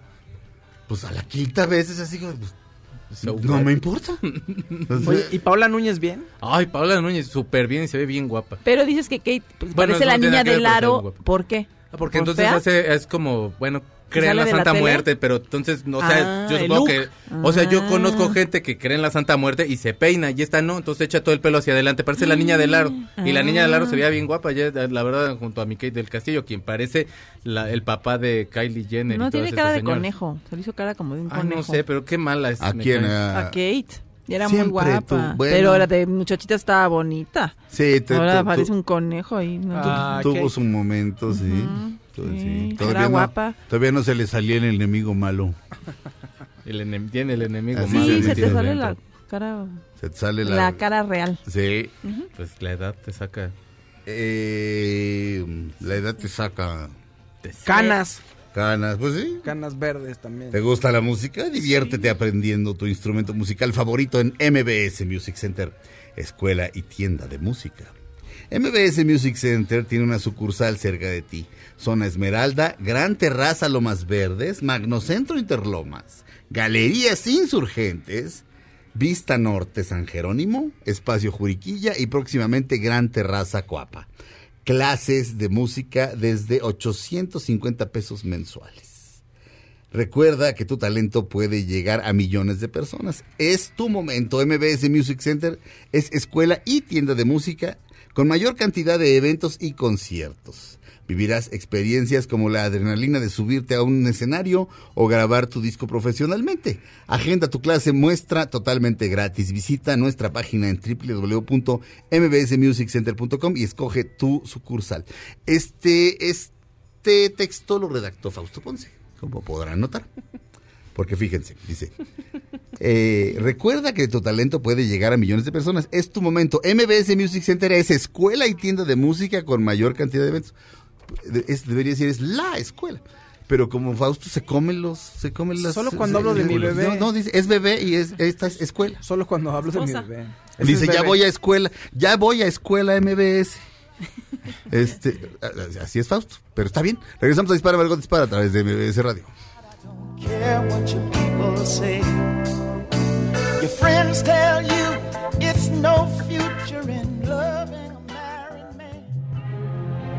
Pues a la quinta vez es así como... de, pues, So no me importa. Oye, ¿y Paola Núñez bien? Ay, Paola Núñez súper bien y se ve bien guapa. Pero dices que Kate pues, Bueno, parece la niña del aro. ¿Por qué? Ah, Porque ¿Por entonces fea? hace, es como, bueno, creen ¿Sale la Santa? Muerte, pero entonces, no, o sea, Ah, yo supongo que, o sea, yo Ah. conozco gente que cree en la Santa Muerte y se peina, y esta no, entonces echa todo el pelo hacia adelante, parece la niña del aro, y la niña del aro se veía bien guapa, ya, la verdad, junto a mi Kate del Castillo, quien parece la- el papá de Kylie Jenner. No y tiene cara de señoras. conejo. Se le hizo cara como de un Ah, conejo. no sé, pero qué mala es. ¿A quién? A- A Kate. Y era muy guapa. tú, bueno. Pero la de muchachita estaba bonita. Sí, te- Ahora parece un conejo ahí. ¿no? Ah, tuvo Kate. su momento, sí. Tu- sí, sí. era Todavía, no, guapa. todavía no se le salía el enemigo malo. El enem- tiene el enemigo Así malo sí, se se te sale la cara, Se te sale la... la cara real. Sí. Pues la edad te saca. Eh, la edad te saca Canas. canas. Pues sí. Canas verdes también. ¿Te gusta la música? Diviértete aprendiendo tu instrumento musical favorito en MBS Music Center, escuela y tienda de música. MBS Music Center tiene una sucursal cerca de ti. Zona Esmeralda, Gran Terraza Lomas Verdes, Magnocentro Interlomas, Galerías Insurgentes, Vista Norte San Jerónimo, Espacio Juriquilla y próximamente Gran Terraza Coapa. Clases de música desde 850 pesos mensuales. Recuerda que tu talento puede llegar a millones de personas. Es tu momento. MBS Music Center es escuela y tienda de música con mayor cantidad de eventos y conciertos. Vivirás experiencias como la adrenalina de subirte a un escenario o grabar tu disco profesionalmente. Agenda tu clase muestra totalmente gratis. Visita nuestra página en www.mbsmusiccenter.com y escoge tu sucursal. Este, este texto lo redactó Fausto Ponce, como podrán notar. Porque fíjense, dice, eh, recuerda que tu talento puede llegar a millones de personas. Es tu momento. MBS Music Center es escuela y tienda de música con mayor cantidad de eventos. Es- debería decir, es la escuela. Pero como Fausto se come los, se come las. Solo cuando hablo de mi bebé. No, no, dice, es bebé y es, esta es escuela. Solo cuando hablo de mi bebé. Ese Dice, ya voy a escuela, ya voy a escuela MBS. Este, así es Fausto, pero está bien. Regresamos a Dispara, Margot Dispara a través de MBS Radio. care what your people say. Your friends tell you it's no future in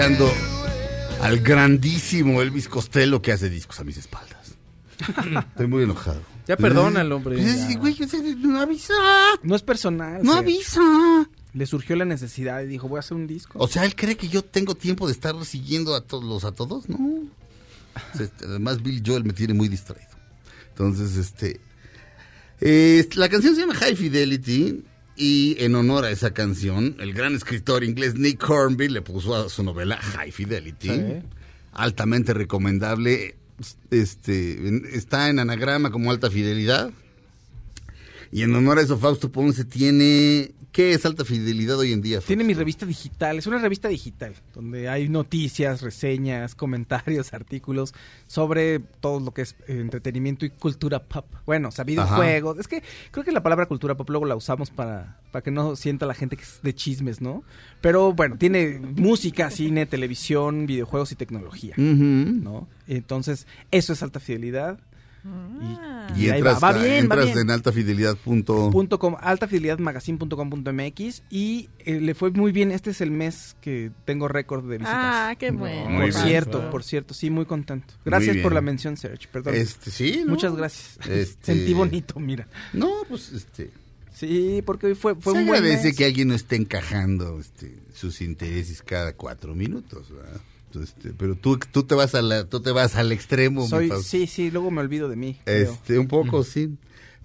Escuchando al grandísimo Elvis Costello que hace discos a mis espaldas. Estoy muy enojado. Ya perdónalo, hombre. Pues, ya. güey, o sea, no avisa. No es personal. No avisa. Le surgió la necesidad y dijo, voy a hacer un disco. O sea, él cree que yo tengo tiempo de estar siguiendo a todos a todos, ¿no? O sea, este, además Bill Joel me tiene muy distraído. Entonces, este eh, la canción se llama High Fidelity y en honor a esa canción, el gran escritor inglés Nick Hornby le puso a su novela High Fidelity. Sí. Altamente recomendable. Este está en anagrama como alta fidelidad. Y en honor a eso, Fausto Ponce tiene. ¿Qué es alta fidelidad hoy en día? Tiene mi revista digital, es una revista digital donde hay noticias, reseñas, comentarios, artículos sobre todo lo que es eh, entretenimiento y cultura pop. Bueno, o sea, videojuegos. Es que creo que la palabra cultura pop luego la usamos para, para que no sienta la gente que es de chismes, ¿no? Pero bueno, tiene música, cine, televisión, videojuegos y tecnología. ¿no? Entonces, eso es alta fidelidad. Y ahí entras, va, va bien, va entras bien. en altafidelidad. Punto. Punto com, altafidelidadmagazine.com.mx y eh, le fue muy bien. Este es el mes que tengo récord de visitas. Ah, qué bueno. Muy por bien. cierto, por cierto, sí, muy contento. Gracias por la mención, Serge. Perdón. Este, sí, ¿no? Muchas gracias. Este- Sentí bonito, mira. No, pues este. Sí, porque hoy fue, fue se un buen mes. que alguien no esté encajando este, sus intereses cada cuatro minutos, ¿verdad? Este, pero tú, tú te vas a la, tú te vas al extremo, mi Soy, sí, sí, luego me olvido de mí. creo. Este, un poco, sí.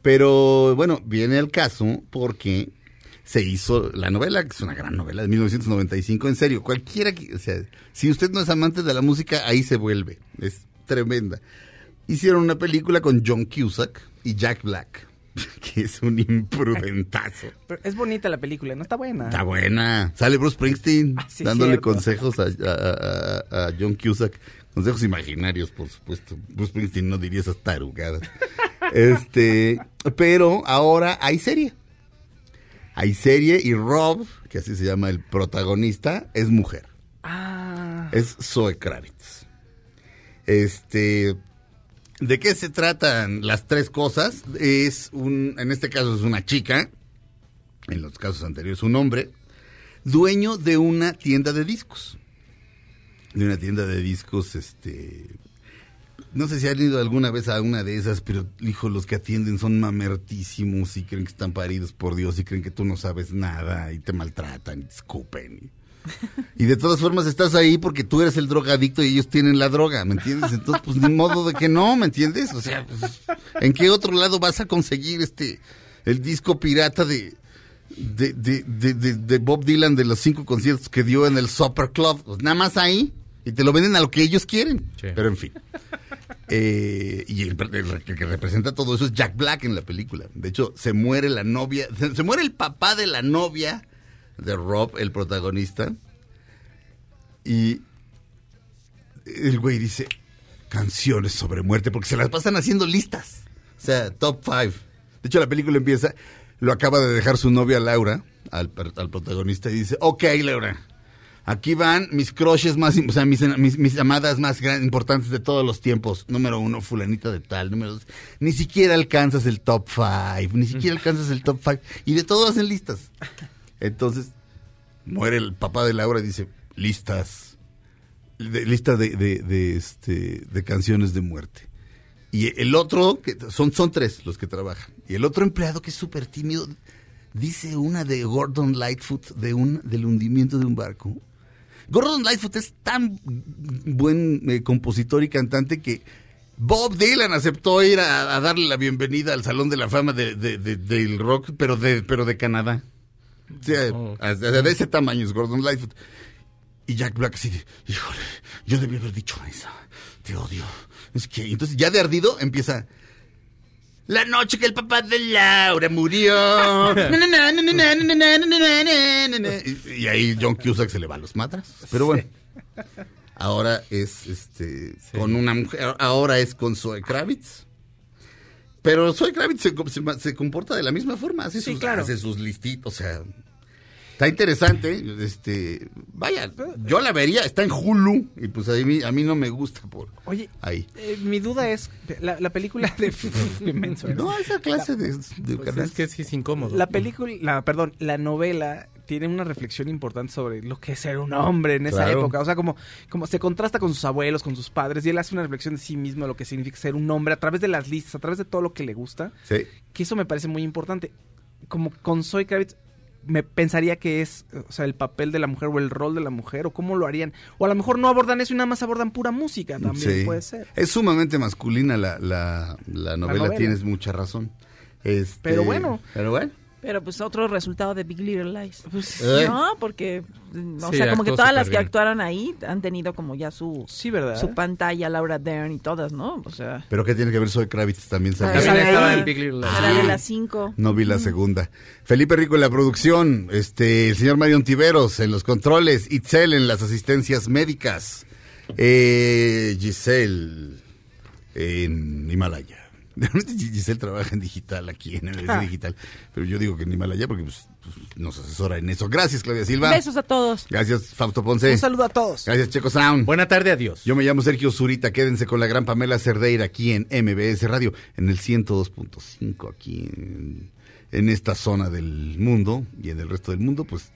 Pero bueno, viene el caso porque se hizo la novela, que es una gran novela de 1995, en serio, cualquiera que, o sea, si usted no es amante de la música, ahí se vuelve, es tremenda. Hicieron una película con John Cusack y Jack Black, que es un imprudentazo. Pero es bonita la película, no está buena. Está buena. Sale Bruce Springsteen Ah, sí, dándole cierto. consejos a, a- a- a John Cusack. Consejos imaginarios, por supuesto. Bruce Springsteen no diría esas tarugadas. este, pero ahora hay serie. Hay serie y Rob, que así se llama el protagonista, es mujer. Ah, Es Zoe Kravitz. Este, ¿de qué se tratan las tres cosas? Es un, en este caso es una chica, en los casos anteriores un hombre, dueño de una tienda de discos. De una tienda de discos, este, no sé si han ido alguna vez a una de esas, pero hijo, los que atienden son mamertísimos y creen que están paridos por Dios y creen que tú no sabes nada y te maltratan y te escupen. Y, de todas formas estás ahí porque tú eres el drogadicto y ellos tienen la droga, ¿me entiendes? Entonces, pues ni modo de que no, ¿me entiendes? O sea, pues, ¿en qué otro lado vas a conseguir este el disco pirata de de, de, de, Bob Dylan de los cinco conciertos que dio en el Supper Club? Pues nada más ahí y te lo venden a lo que ellos quieren. Sí. Pero en fin. Eh, y el, el que que representa todo eso es Jack Black en la película. De hecho, se muere la novia, se, se muere el papá de la novia de Rob, el protagonista. Y el güey dice canciones sobre muerte porque se las pasan haciendo listas. O sea, top five. De hecho, la película empieza, lo acaba de dejar su novia Laura al, protagonista y dice, ok, Laura, Aquí van mis crushes más, o sea, mis, mis, mis amadas más importantes de todos los tiempos. Número uno, fulanita de tal. Número dos, ni siquiera alcanzas el top five. Ni siquiera alcanzas el top five. Y de todo hacen listas. Entonces, muere el papá de Laura y dice, listas. De, lista de, de, este, de canciones de muerte. Y el otro, que son, son tres los que trabajan. Y el otro empleado que es súper tímido, dice una de Gordon Lightfoot de un, del hundimiento de un barco. Gordon Lightfoot es tan buen eh, compositor y cantante que Bob Dylan aceptó ir a, a darle la bienvenida al Salón de la Fama de, de- de- del rock, pero de, pero de Canadá. De ese tamaño es Gordon Lightfoot. Y Jack Black así híjole, yo debí haber dicho eso. Te odio. Es que, entonces ya de ardido empieza. La noche que el papá de Laura murió. y, ahí John Cusack se le va a los madras. Pero bueno. Ahora es este con una mujer, ahora es con Zoe Kravitz. Pero Zoe Kravitz se, se se comporta de la misma forma, hace Sí, sus, claro. hace sus listitos, o sea, está interesante, este, vaya, yo la vería, está en Hulu y pues a mí, a mí no me gusta por Oye, ahí. eh, mi duda es, la, la película de... Qué menso eres. No, esa clase de, de Pues es que sí es incómodo. La película, la, perdón, la novela tiene una reflexión importante sobre lo que es ser un hombre en esa Claro. época. O sea, como, como se contrasta con sus abuelos, con sus padres, y él hace una reflexión de sí mismo, de lo que significa ser un hombre, a través de las listas, a través de todo lo que le gusta. Sí. Que eso me parece muy importante. Como con Zoe Kravitz, me pensaría que es, o sea, el papel de la mujer o el rol de la mujer, o cómo lo harían. O a lo mejor no abordan eso y nada más abordan pura música también, Sí. puede ser. Es sumamente masculina la, la, la novela, novela. tienes mucha razón. Este, Pero bueno. Pero bueno. Pero pues otro resultado de Big Little Lies. ¿Eh? No, porque, mm, o Sí, sea, como que todas las que actuaron ahí han tenido como ya su, Sí, ¿verdad? su pantalla, Laura Dern y todas, ¿no? O sea, Pero ¿qué tiene que ver Soy Kravitz? También salió. También estaba en Big Little Lies. era de las cinco. No vi la segunda. Felipe Rico en la producción, este, el señor Marion Tiveros en los controles, Itzel en las asistencias médicas, eh, Giselle en Himalaya. Giselle trabaja en digital aquí en MBC Ah. Digital, pero yo digo que en Himalaya porque pues, pues, nos asesora en eso. Gracias, Claudia Silva. Besos a todos. Gracias, Fausto Ponce. Un saludo a todos. Gracias, Checo Sound. Buena tarde, adiós. Yo me llamo Sergio Zurita, quédense con la gran Pamela Cerdeira aquí en MBS Radio, en el 102.5, aquí en, en esta zona del mundo y en el resto del mundo, pues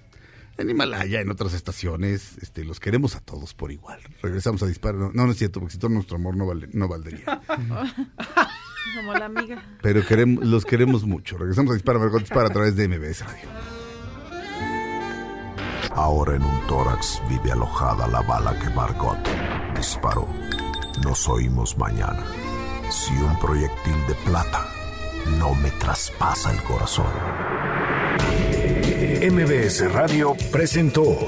en Himalaya, en otras estaciones, este, los queremos a todos por igual. Regresamos a disparar. No, no es cierto, porque si todo nuestro amor no, vale, no valdría. Como la amiga. Pero queremos, los queremos mucho. Regresamos a disparar, Margot Dispara a través de MBS Radio. Ahora en un tórax vive alojada la bala que Margot disparó. Nos oímos mañana. Si un proyectil de plata no me traspasa el corazón. MBS Radio presentó